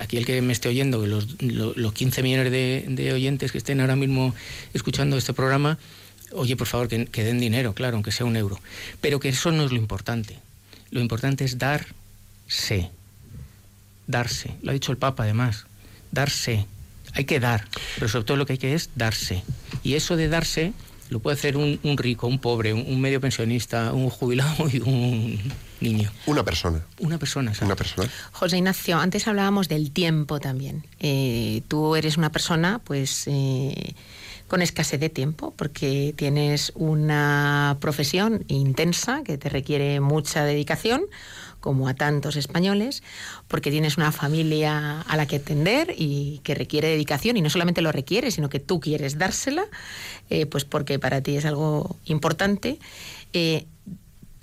aquí el que me esté oyendo, los, lo- los 15 millones de, oyentes que estén ahora mismo escuchando este programa, oye, por favor, que, den dinero, claro, aunque sea un euro. Pero que eso no es lo importante. Lo importante es darse. Darse. Lo ha dicho el Papa, además. Darse. Hay que dar, pero sobre todo lo que hay que es darse. Y eso de darse lo puede hacer un, un rico, un pobre, un, un medio pensionista, un jubilado y un, niño. Una persona. Una persona, exacto. Una persona. José Ignacio, antes hablábamos del tiempo también. Eh, tú eres una persona, pues, eh, con escasez de tiempo, porque tienes una profesión intensa que te requiere mucha dedicación, como a tantos españoles, porque tienes una familia a la que atender y que requiere dedicación, y no solamente lo requiere, sino que tú quieres dársela, eh, pues porque para ti es algo importante. Eh,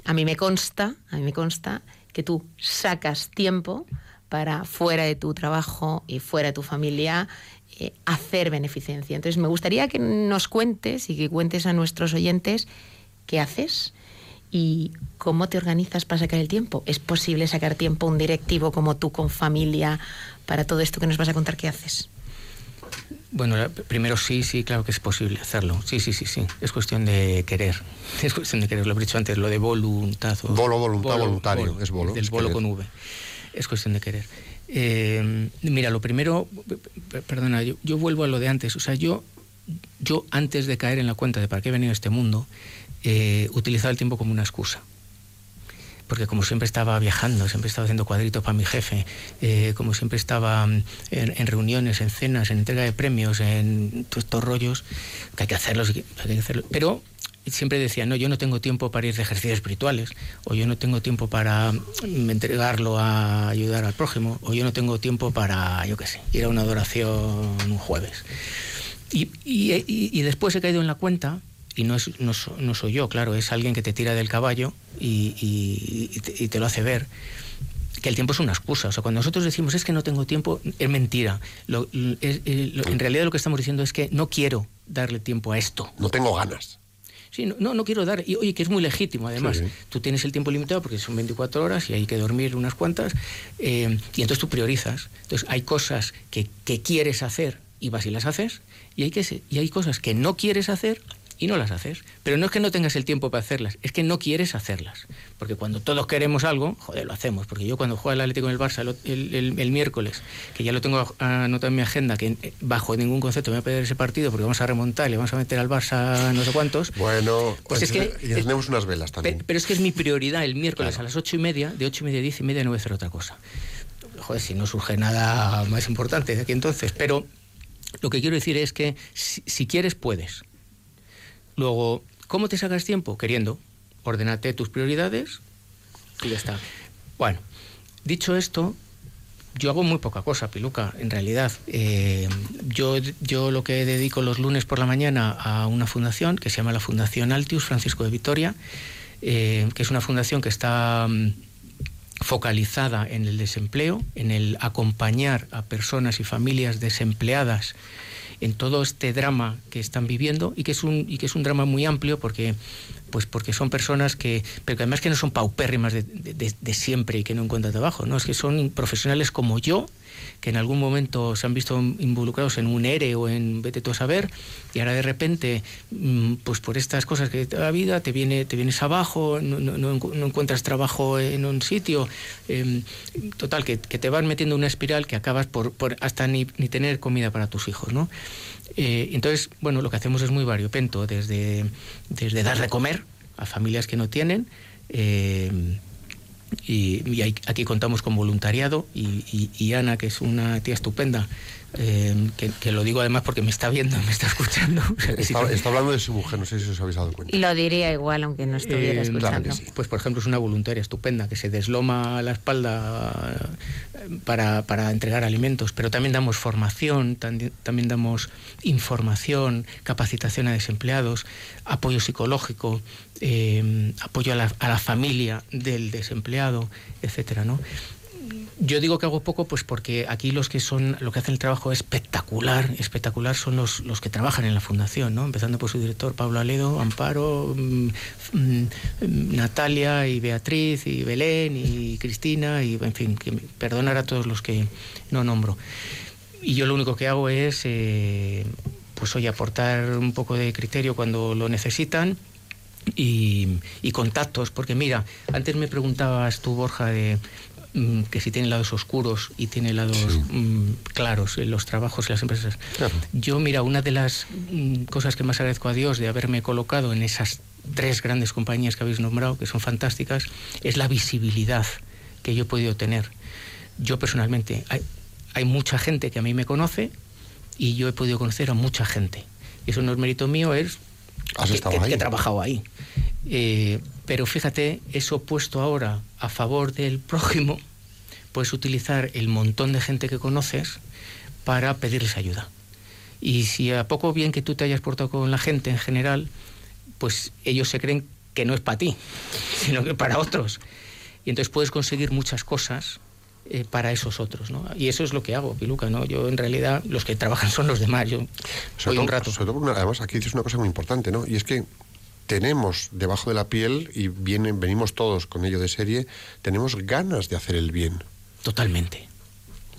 a mí me consta, a mí me consta que tú sacas tiempo para fuera de tu trabajo y fuera de tu familia eh, hacer beneficencia. Entonces me gustaría que nos cuentes y que cuentes a nuestros oyentes qué haces y cómo te organizas para sacar el tiempo. ¿Es posible sacar tiempo un directivo como tú con familia para todo esto que nos vas a contar qué haces? Bueno, primero sí, sí, claro que es posible hacerlo. Sí, sí, sí, sí. Es cuestión de querer. Es cuestión de querer. Lo he dicho antes, lo de voluntad. o- Bolo, voluntad, voluntario, es bolo, Del es bolo querer. con V. Es cuestión de querer. Eh, mira, lo primero, perdona, yo, yo vuelvo a lo de antes. O sea, yo, yo antes de caer en la cuenta de para qué he venido a este mundo, eh, utilizaba el tiempo como una excusa porque como siempre estaba viajando, siempre estaba haciendo cuadritos para mi jefe, eh, como siempre estaba mm, en, reuniones, en cenas, en entrega de premios, en todos estos rollos, que hay que hacerlos, hay que hacerlos. pero siempre decía, no, yo no tengo tiempo para ir de ejercicios espirituales, o yo no tengo tiempo para mm, entregarlo a ayudar al prójimo, o yo no tengo tiempo para, yo qué sé, ir a una adoración un jueves. Y- y- y después he caído en la cuenta, y no, es, no, no soy yo, claro, es alguien que te tira del caballo y, y- y te, y te lo hace ver, que el tiempo es una excusa. O sea, cuando nosotros decimos es que no tengo tiempo, es mentira. Lo- es- es- lo- en realidad lo que estamos diciendo es que no quiero darle tiempo a esto. No tengo ganas. Sí, no, no, quiero dar. Y oye, que es muy legítimo, además. Sí. Tú tienes el tiempo limitado porque son 24 horas y hay que dormir unas cuantas. eh, y entonces tú priorizas. Entonces hay cosas que, que quieres hacer y vas y las haces. Y hay, que, y hay cosas que no quieres hacer y no las haces. Pero no es que no tengas el tiempo para hacerlas, es que no quieres hacerlas. Porque cuando todos queremos algo, joder, lo hacemos. Porque yo cuando juega el Atlético en el Barça el, el- el- el miércoles, que ya lo tengo anotado en mi agenda, que bajo ningún concepto me voy a perder ese partido porque vamos a remontar y le vamos a meter al Barça no sé cuántos. Bueno, Pues es que- y encendemos unas velas también. Pe- Pero es que es mi prioridad el miércoles a las ocho y media, de ocho y media a diez y media no voy a hacer otra cosa. Joder, si no surge nada más importante de aquí entonces. Pero lo que quiero decir es que si, si quieres, puedes. Luego, ¿cómo te sacas tiempo? Queriendo. Ordenate tus prioridades y ya está. Bueno, dicho esto, yo hago muy poca cosa, Piluca, en realidad. Eh, yo, yo lo que dedico los lunes por la mañana a una fundación que se llama la Fundación Altius Francisco de Vitoria, eh, que es una fundación que está mm, focalizada en el desempleo, en el acompañar a personas y familias desempleadas en todo este drama que están viviendo y que es un y que es un drama muy amplio porque pues porque son personas que pero que además que no son paupérrimas de, de- de- siempre y que no encuentran trabajo no es que son profesionales como yo que en algún momento se han visto involucrados en un ERE o en vete tú a saber y ahora de repente mm, pues por estas cosas que te da la vida te viene te vienes abajo no, no- no encu- no encuentras trabajo en un sitio em, total que, te van metiendo en una espiral que acabas por, por hasta ni, ni tener comida para tus hijos no Eh, entonces bueno lo que hacemos es muy variopento desde desde dar de comer a familias que no tienen em, y, aquí contamos con voluntariado y- y Ana, que es una tía estupenda, eh, que, que lo digo además porque me está viendo, me está escuchando. o sea que sí Está, hablando de su mujer, no sé si os habéis dado cuenta. Y lo diría igual aunque no estuviera Eh, escuchando. claro que sí. Pues por ejemplo es una voluntaria estupenda que se desloma la espalda eh, para, para entregar alimentos, pero también damos formación, también, también damos información, capacitación a desempleados, apoyo psicológico, eh, apoyo a la, a la familia del desempleado, etcétera, ¿no? Yo digo que hago poco pues porque aquí los que son lo que hacen el trabajo espectacular, espectacular son los, los que trabajan en la fundación, ¿no? Empezando por su director Pablo Aledo, Amparo, mm, mm, Natalia y Beatriz y Belén y Cristina y en fin, que perdonar a todos los que no nombro. Y yo lo único que hago es eh, pues oye, aportar un poco de criterio cuando lo necesitan y, y contactos, porque mira, antes me preguntabas tú, Borja, de mm, que si tiene lados oscuros y tiene lados mm, claros en los trabajos y las empresas. Claro. Yo, mira, una de las mm, cosas que más agradezco a Dios de haberme colocado en esas tres grandes compañías que habéis nombrado, que son fantásticas, es la visibilidad que yo he podido tener. Yo personalmente, hay, hay mucha gente que a mí me conoce y yo he podido conocer a mucha gente. Y eso no es mérito mío, es que he trabajado ahí. Eh, pero fíjate, eso puesto ahora a favor del prójimo, puedes utilizar el montón de gente que conoces para pedirles ayuda. Y si a poco bien que tú te hayas portado con la gente en general, pues ellos se creen que no es para ti, sino que para otros. Y entonces puedes conseguir muchas cosas eh, para esos otros, ¿no? Y eso es lo que hago, Piluca, ¿no? Yo en realidad los que trabajan son los demás. Yo Sobre un rato. sobre todo además, aquí dices una cosa muy importante, ¿no? Y es que tenemos debajo de la piel, y vienen, venimos todos con ello de serie, tenemos ganas de hacer el bien. Totalmente.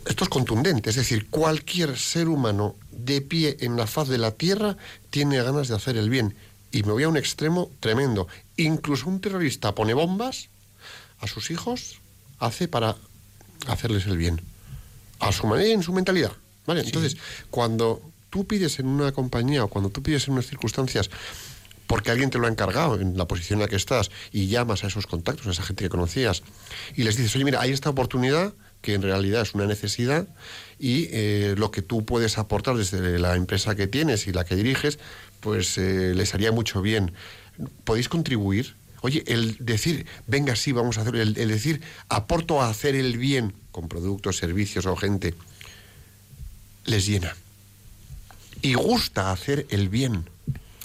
Esto es contundente, es decir, cualquier ser humano de pie en la faz de la tierra tiene ganas de hacer el bien. Y me voy a un extremo tremendo. Incluso un terrorista pone bombas a sus hijos, hace para hacerles el bien. A su manera y en su mentalidad. ¿Vale? Entonces, cuando tú pides en una compañía o cuando tú pides en unas circunstancias porque alguien te lo ha encargado en la posición en la que estás y llamas a esos contactos, a esa gente que conocías y les dices, oye, mira, hay esta oportunidad que en realidad es una necesidad y eh, lo que tú puedes aportar desde la empresa que tienes y la que diriges, pues eh, les haría mucho bien. ¿Podéis contribuir? Oye, el decir, venga, sí, vamos a hacer, el, el decir, aporto a hacer el bien con productos, servicios o gente, les llena. Y gusta hacer el bien.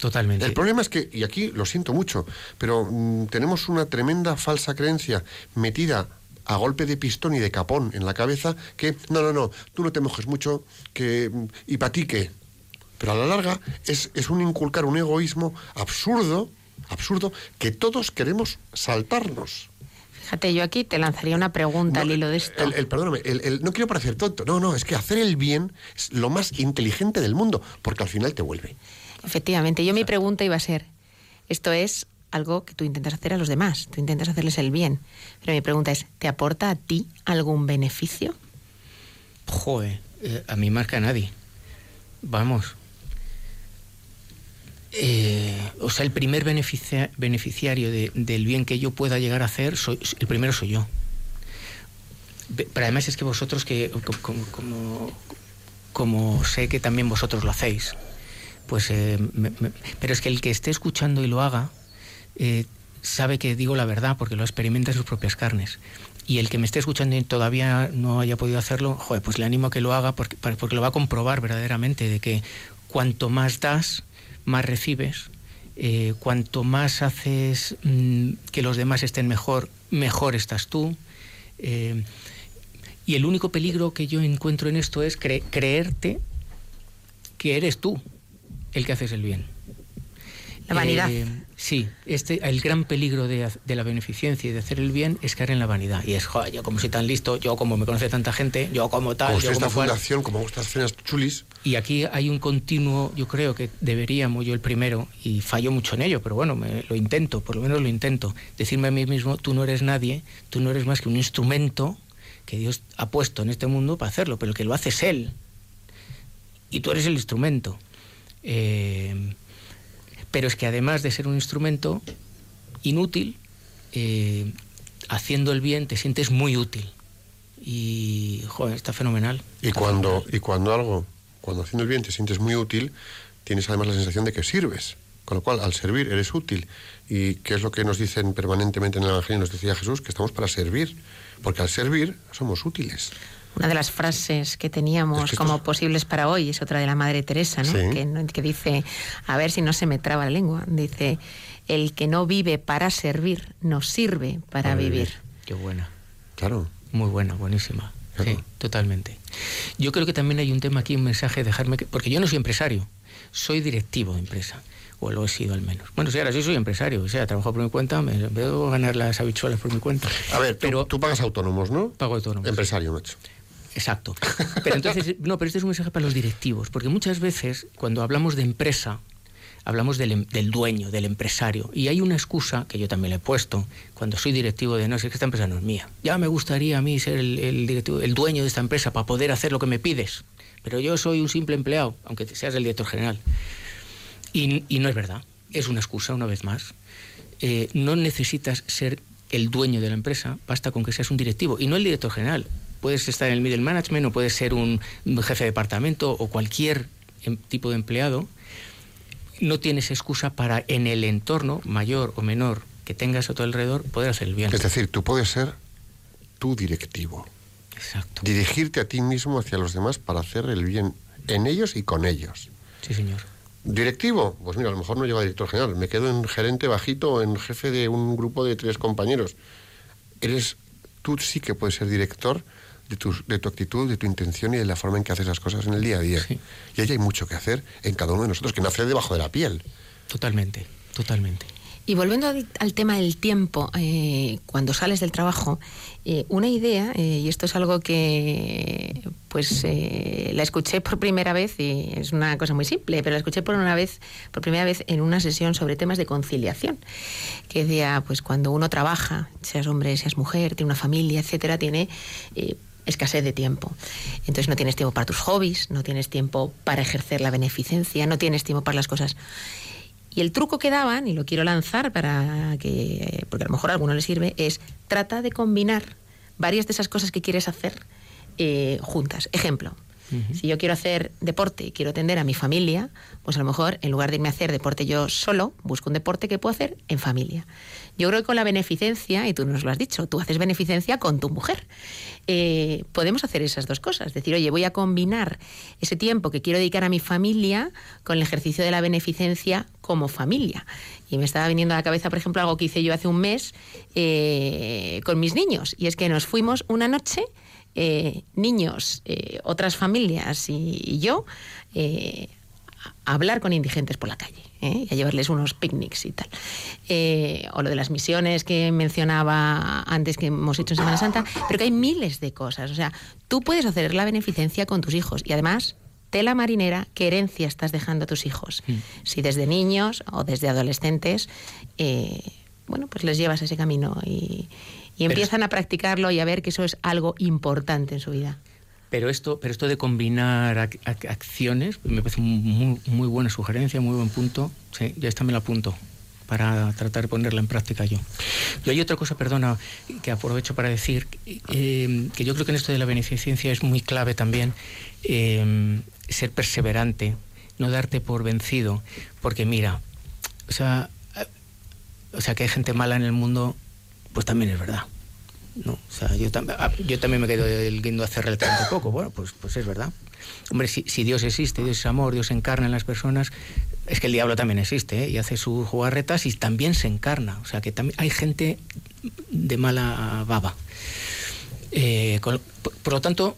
Totalmente. El problema es que, y aquí lo siento mucho, pero mm, tenemos una tremenda falsa creencia metida a golpe de pistón y de capón en la cabeza que, no, no, no, tú no te mojes mucho, que, mm, y para ti qué. Pero a la larga es, es un inculcar un egoísmo absurdo, absurdo, que todos queremos saltarnos. Fíjate, yo aquí te lanzaría una pregunta No, al hilo de esto. el- el- perdóname, el- el- no quiero parecer tonto, no, no, es que hacer el bien es lo más inteligente del mundo, porque al final te vuelve. Efectivamente, yo mi pregunta iba a ser, esto es algo que tú intentas hacer a los demás, tú intentas hacerles el bien, pero mi pregunta es, ¿te aporta a ti algún beneficio? Joder, eh, a mí más que a nadie. Vamos. Eh, o sea, el primer beneficia- beneficiario de- del bien que yo pueda llegar a hacer, soy, el primero soy yo. Pero además es que vosotros, que co- como, como, como sé que también vosotros lo hacéis, pues... eh, me- me- pero es que el que esté escuchando y lo haga, eh, sabe que digo la verdad porque lo experimenta en sus propias carnes. Y el que me esté escuchando y todavía no haya podido hacerlo, joder, pues le animo a que lo haga porque, porque lo va a comprobar verdaderamente de que cuanto más das, más recibes. eh, cuanto más haces mm, que los demás estén mejor, mejor estás tú. eh, y el único peligro que yo encuentro en esto es cre- creerte que eres tú el que haces el bien. La vanidad. Eh, sí, este, el gran peligro de, de la beneficencia y de hacer el bien es caer en la vanidad. Y es, joder, yo como soy tan listo, yo como me conoce tanta gente, yo como tal, Como yo esta como cual. fundación, como estas cenas chulis, Y aquí hay un continuo, yo creo que deberíamos, yo el primero, y fallo mucho en ello, pero bueno, me- lo intento, por lo menos lo intento, decirme a mí mismo, tú no eres nadie, tú no eres más que un instrumento que Dios ha puesto en este mundo para hacerlo, pero el que lo hace es Él. Y tú eres el instrumento. Eh, pero es que además de ser un instrumento inútil, eh, haciendo el bien te sientes muy útil. Y, joder, está fenomenal. Y Está cuando, fenomenal. y cuando algo, cuando haciendo el bien te sientes muy útil, tienes además la sensación de que sirves. Con lo cual, al servir eres útil. ¿Y qué es lo que nos dicen permanentemente en el Evangelio? Nos decía Jesús que estamos para servir. Porque al servir somos útiles. Una de las frases que teníamos Es que esto como es- posibles para hoy es otra de la Madre Teresa, ¿no? Sí. Que, no- que dice, a ver si no se me traba la lengua, dice, el que no vive para servir, no sirve para, Para vivir. vivir. Qué buena. Claro. Muy buena, buenísima. Claro. Sí, totalmente. Yo creo que también hay un tema aquí, un mensaje, dejarme que, porque yo no soy empresario, soy directivo de empresa, o lo he sido al menos. Bueno, sí, ahora sí soy empresario, o sea, trabajo por mi cuenta, me veo ganar las habichuelas por mi cuenta. A ver, tú, pero tú pagas autónomos, ¿no? pago autónomos. Empresario, macho. Exacto. Pero entonces, no, pero este es un mensaje para los directivos, porque muchas veces cuando hablamos de empresa, hablamos del, em- del dueño, del empresario, y hay una excusa que yo también le he puesto cuando soy directivo de no es que esta empresa no es mía. Ya me gustaría a mí ser el, el directivo, el dueño de esta empresa para poder hacer lo que me pides, pero yo soy un simple empleado, aunque seas el director general. Y, y no es verdad. es una excusa, una vez más. Eh, no necesitas ser el dueño de la empresa, basta con que seas un directivo, y no el director general. Puedes estar en el middle management o puedes ser un jefe de departamento o cualquier em- tipo de empleado. No tienes excusa para en el entorno mayor o menor que tengas a tu alrededor poder hacer el bien. Es decir, tú puedes ser tu directivo. Exacto. Dirigirte a ti mismo hacia los demás para hacer el bien en ellos y con ellos. Sí, señor. Directivo, pues mira, a lo mejor no llego a director general, me quedo en gerente bajito o en jefe de un grupo de tres compañeros. Eres, tú sí que puedes ser director de tu, de tu actitud, de tu intención y de la forma en que haces las cosas en el día a día. Sí. Y ahí hay mucho que hacer en cada uno de nosotros, que nace debajo de la piel. Totalmente, totalmente. Y volviendo al, tema del tiempo, eh, cuando sales del trabajo, eh, una idea, eh, y esto es algo que pues eh, la escuché por primera vez, y es una cosa muy simple, pero la escuché por una vez, por primera vez en una sesión sobre temas de conciliación, que decía, pues cuando uno trabaja, seas hombre, seas mujer, tiene una familia, etcétera, tiene eh, escasez de tiempo. Entonces no tienes tiempo para tus hobbies, no tienes tiempo para ejercer la beneficencia, no tienes tiempo para las cosas. Y el truco que daban, y lo quiero lanzar para que, porque a lo mejor a alguno le sirve, es trata de combinar varias de esas cosas que quieres hacer eh, juntas. Ejemplo, si yo quiero hacer deporte y quiero atender a mi familia, pues a lo mejor en lugar de irme a hacer deporte yo solo, busco un deporte que puedo hacer en familia. Yo creo que con la beneficencia, y tú nos lo has dicho, tú haces beneficencia con tu mujer. Eh, podemos hacer esas dos cosas. Decir, oye, voy a combinar ese tiempo que quiero dedicar a mi familia con el ejercicio de la beneficencia como familia. Y me estaba viniendo a la cabeza, por ejemplo, algo que hice yo hace un mes eh, con mis niños. Y es que nos fuimos una noche, eh, niños, eh, otras familias y, y yo, eh, a hablar con indigentes por la calle y a llevarles unos picnics y tal. O lo de las misiones que mencionaba antes que hemos hecho en Semana Santa, pero que hay miles de cosas. O sea, tú puedes hacer la beneficencia con tus hijos y además tela marinera, qué herencia estás dejando a tus hijos. Si desde niños o desde adolescentes, bueno, pues les llevas ese camino y, y empiezan a practicarlo y a ver que eso es algo importante en su vida. Pero esto, pero esto de combinar ac- ac- acciones me parece muy, muy buena sugerencia, muy buen punto. Sí, ya esta me la apunto para tratar de ponerla en práctica yo. Y hay otra cosa, perdona, que aprovecho para decir, eh, que yo creo que en esto de la beneficencia es muy clave también eh, ser perseverante, no darte por vencido, porque mira, o sea, eh, o sea que hay gente mala en el mundo, pues también es verdad. No, o sea, yo, tam- ah, yo también me quedo guindo hace relativamente poco. Bueno, pues, pues es verdad. Hombre, si, si Dios existe, Dios es amor, Dios encarna en las personas, es que el diablo también existe ¿eh? y hace sus jugarretas y también se encarna. O sea, que también hay gente de mala baba. Eh, por lo tanto,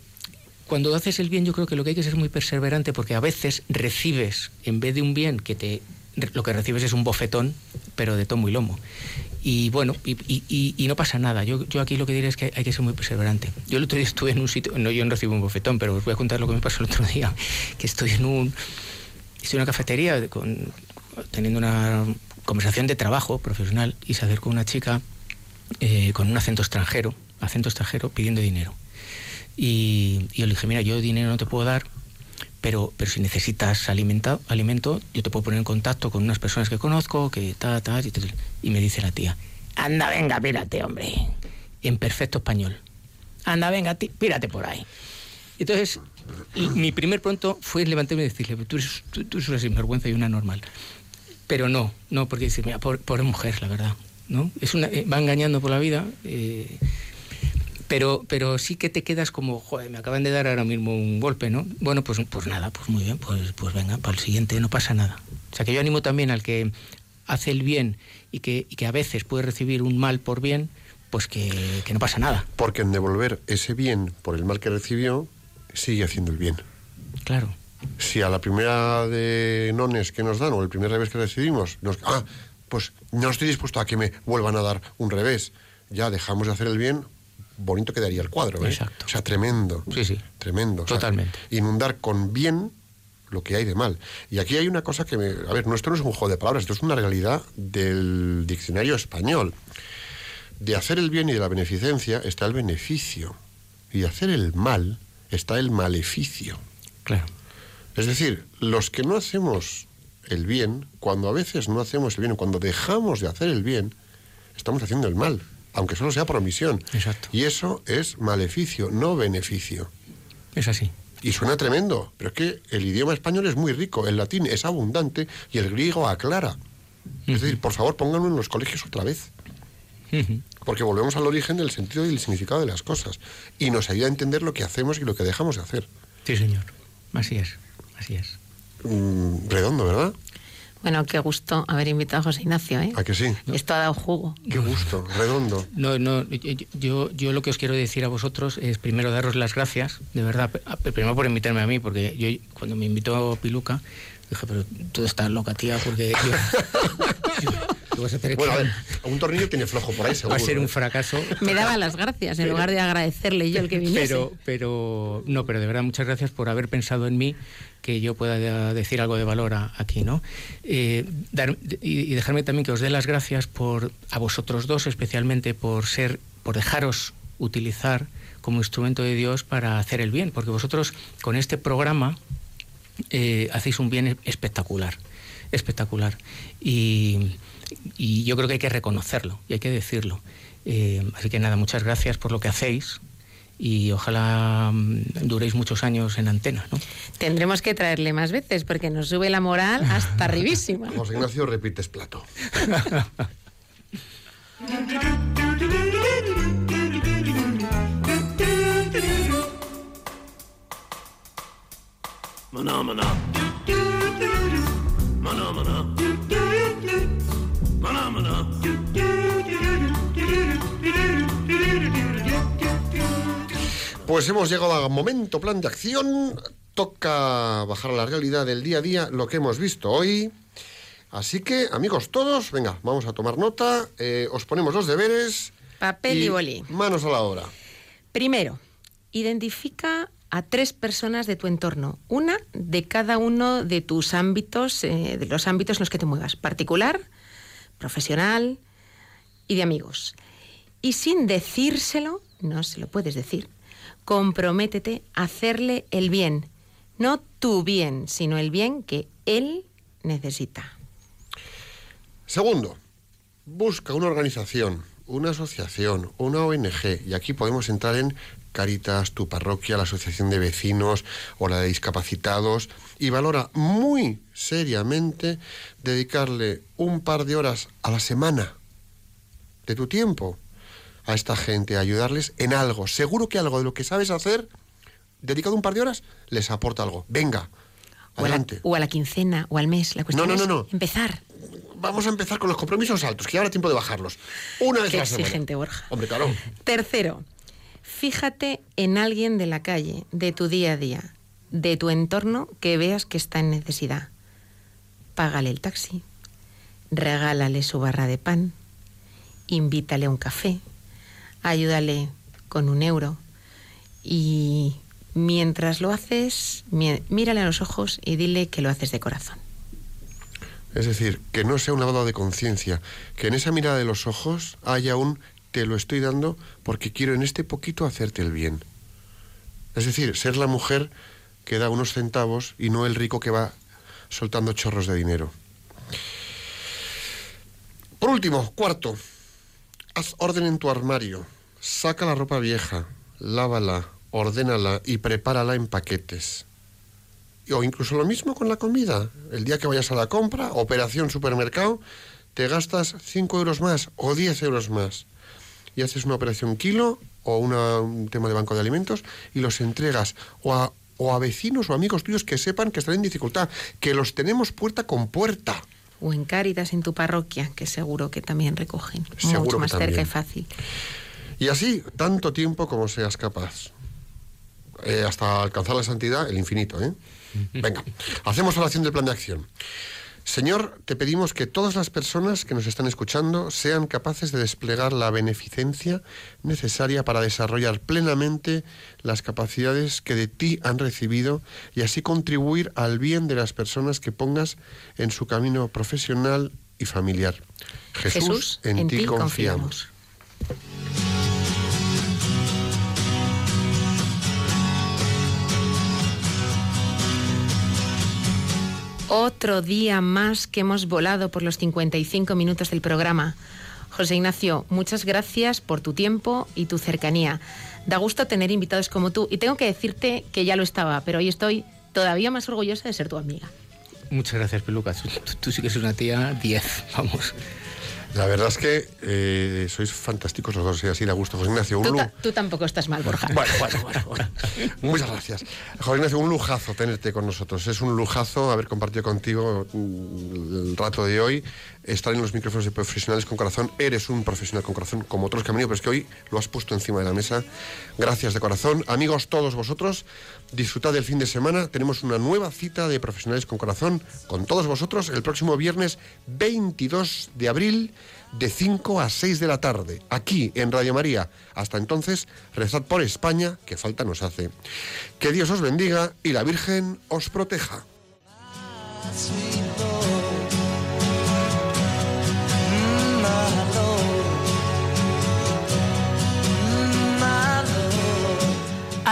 cuando haces el bien, yo creo que lo que hay que ser es muy perseverante porque a veces recibes, en vez de un bien, que te lo que recibes es un bofetón, pero de tomo y lomo. Y bueno, y, y- y- no pasa nada. Yo, yo aquí lo que diré es que hay que ser muy perseverante. Yo el otro día estuve en un sitio, no, yo no recibo un bofetón, pero os voy a contar lo que me pasó el otro día, que estoy en un, estoy en una cafetería con- teniendo una conversación de trabajo profesional y se acercó una chica eh, con un acento extranjero, acento extranjero, pidiendo dinero. Y, y yo le dije, mira, yo dinero no te puedo dar, pero, pero si necesitas alimenta- alimento, yo te puedo poner en contacto con unas personas que conozco, que ta, ta, y, me dice la tía, anda, venga, pírate, hombre, en perfecto español. Anda, venga, pírate por ahí. Entonces, mi primer pronto fue levantarme y decirle, tú eres, tú, eres una sinvergüenza y una normal. Pero no, no, porque dice, mira, pobre, pobre mujer, la verdad. ¿no? Es una, eh, va engañando por la vida. eh, pero, pero sí que te quedas como, joder, me acaban de dar ahora mismo un golpe, ¿no? Bueno, pues, pues nada, pues muy bien, pues, pues venga, para el siguiente no pasa nada. O sea que yo animo también al que hace el bien y que, y que a veces puede recibir un mal por bien, pues que, que no pasa nada. Porque en devolver ese bien por el mal que recibió, sigue haciendo el bien. Claro. Si a la primera de nones que nos dan o el primer revés que recibimos, nos, ah, pues no estoy dispuesto a que me vuelvan a dar un revés. Ya dejamos de hacer el bien, bonito quedaría el cuadro. ¿eh? Exacto. O sea, tremendo. Sí, sí. Tremendo. O sea, Totalmente. inundar con bien lo que hay de mal. Y aquí hay una cosa que me... A ver, no, esto no es un juego de palabras, esto es una realidad del diccionario español. De hacer el bien y de la beneficencia está el beneficio. Y de hacer el mal está el maleficio. Claro. Es decir, los que no hacemos el bien, cuando a veces no hacemos el bien, cuando dejamos de hacer el bien, estamos haciendo el mal, aunque solo sea por omisión. Exacto. Y eso es maleficio, no beneficio. Es así. Y suena tremendo, pero es que el idioma español es muy rico, el latín es abundante y el griego aclara. Es decir, por favor, pónganlo en los colegios otra vez. Porque volvemos al origen del sentido y el significado de las cosas. Y nos ayuda a entender lo que hacemos y lo que dejamos de hacer. Sí, señor. Así es. Así es. Mm, redondo, ¿verdad? Bueno, qué gusto haber invitado a José Ignacio, ¿eh? ¿A que sí? Esto ha dado jugo. Qué gusto, redondo. No, no, yo- yo, lo que os quiero decir a vosotros es primero daros las gracias, de verdad, primero por invitarme a mí, porque yo cuando me invitó Piluca, dije, pero tú estás loca, tía, porque yo, vas a tener Bueno, a ver, un tornillo tiene flojo por ahí, seguro. va a ser ¿eh? un fracaso. Me daba las gracias en lugar de agradecerle yo el que viniese. Pero, pero, no, pero de verdad muchas gracias por haber pensado en mí, que yo pueda decir algo de valor a- aquí, ¿no? Eh, dar- y, y dejarme también que os dé las gracias por, a vosotros dos especialmente, por ser, por dejaros utilizar como instrumento de Dios para hacer el bien, porque vosotros con este programa eh, hacéis un bien espectacular, espectacular. Y, y yo creo que hay que reconocerlo y hay que decirlo. Eh, así que nada, muchas gracias por lo que hacéis y ojalá mm, duréis muchos años en antena. ¿no? Tendremos que traerle más veces porque nos sube la moral hasta arribísima. José Ignacio, repites plato. Maná, maná. Pues hemos llegado al momento plan de acción. Toca bajar a la realidad del día a día lo que hemos visto hoy. Así que, amigos todos, venga, vamos a tomar nota. eh, os ponemos los deberes. Papel y boli. Manos a la obra. Primero, identifica a tres personas de tu entorno, una de cada uno de tus ámbitos, eh, de los ámbitos en los que te muevas, particular, profesional y de amigos. Y sin decírselo, no se lo puedes decir, comprométete a hacerle el bien, no tu bien, sino el bien que él necesita. Segundo, busca una organización, una asociación, una ONG, y aquí podemos entrar en Caritas, tu parroquia, la asociación de vecinos o la de discapacitados, y valora muy seriamente dedicarle un par de horas a la semana de tu tiempo a esta gente, a ayudarles en algo. Seguro que algo de lo que sabes hacer, dedicado un par de horas, les aporta algo. Venga, O a, la, adelante. o a la quincena o al mes. La cuestión No, no, es no, no. empezar. Vamos a empezar con los compromisos altos, que ya habrá tiempo de bajarlos. Una vez Qué a la semana. exigente, Borja. Hombre, claro. Tercero, fíjate en alguien de la calle, de tu día a día, de tu entorno que veas que está en necesidad. Págale el taxi, regálale su barra de pan, invítale a un café, ayúdale con un euro y mientras lo haces, mírale a los ojos y dile que lo haces de corazón. Es decir, que no sea un lavado de conciencia, que en esa mirada de los ojos haya un te lo estoy dando porque quiero en este poquito hacerte el bien. Es decir, ser la mujer que da unos centavos y no el rico que va soltando chorros de dinero. Por último, cuarto, haz orden en tu armario, saca la ropa vieja, lávala, ordénala y prepárala en paquetes. O incluso lo mismo con la comida. El día que vayas a la compra, operación supermercado, te gastas 5 euros más o 10 euros más. Y haces una operación kilo o una- un tema de banco de alimentos y los entregas o a, o a vecinos o amigos tuyos que sepan que están en dificultad, que los tenemos puerta con puerta. O en Cáritas en tu parroquia, que seguro que también recogen. Seguro Mucho que más cerca y fácil. Y así, tanto tiempo como seas capaz. Eh, hasta alcanzar la santidad, el infinito, ¿eh? Venga, hacemos oración del plan de acción. Señor, te pedimos que todas las personas que nos están escuchando sean capaces de desplegar la beneficencia necesaria para desarrollar plenamente las capacidades que de ti han recibido y así contribuir al bien de las personas que pongas en su camino profesional y familiar. Jesús, en, ti confiamos. Otro día más que hemos volado por los 55 minutos del programa. José Ignacio, muchas gracias por tu tiempo y tu cercanía. Da gusto tener invitados como tú y tengo que decirte que ya lo estaba, pero hoy estoy todavía más orgullosa de ser tu amiga. Muchas gracias, Peluca. Tú, tú sí que eres una tía 10, vamos. La verdad es que eh, sois fantásticos los dos y así de gusto. José Ignacio, un Tú, lu- tú tampoco estás mal, Borja. Bueno, bueno, bueno, bueno. Muchas gracias. José Ignacio, un lujazo tenerte con nosotros. Es un lujazo haber compartido contigo mm, el rato de hoy, estar en los micrófonos de profesionales con corazón. Eres un profesional con corazón como otros que han venido, pero es que hoy lo has puesto encima de la mesa. Gracias de corazón. Amigos, todos vosotros, disfrutad del fin de semana. Tenemos una nueva cita de profesionales con corazón con todos vosotros el próximo viernes 22 de abril de 5 a 6 de la tarde, aquí en Radio María. Hasta entonces, rezad por España, que falta nos hace. Que Dios os bendiga y la Virgen os proteja.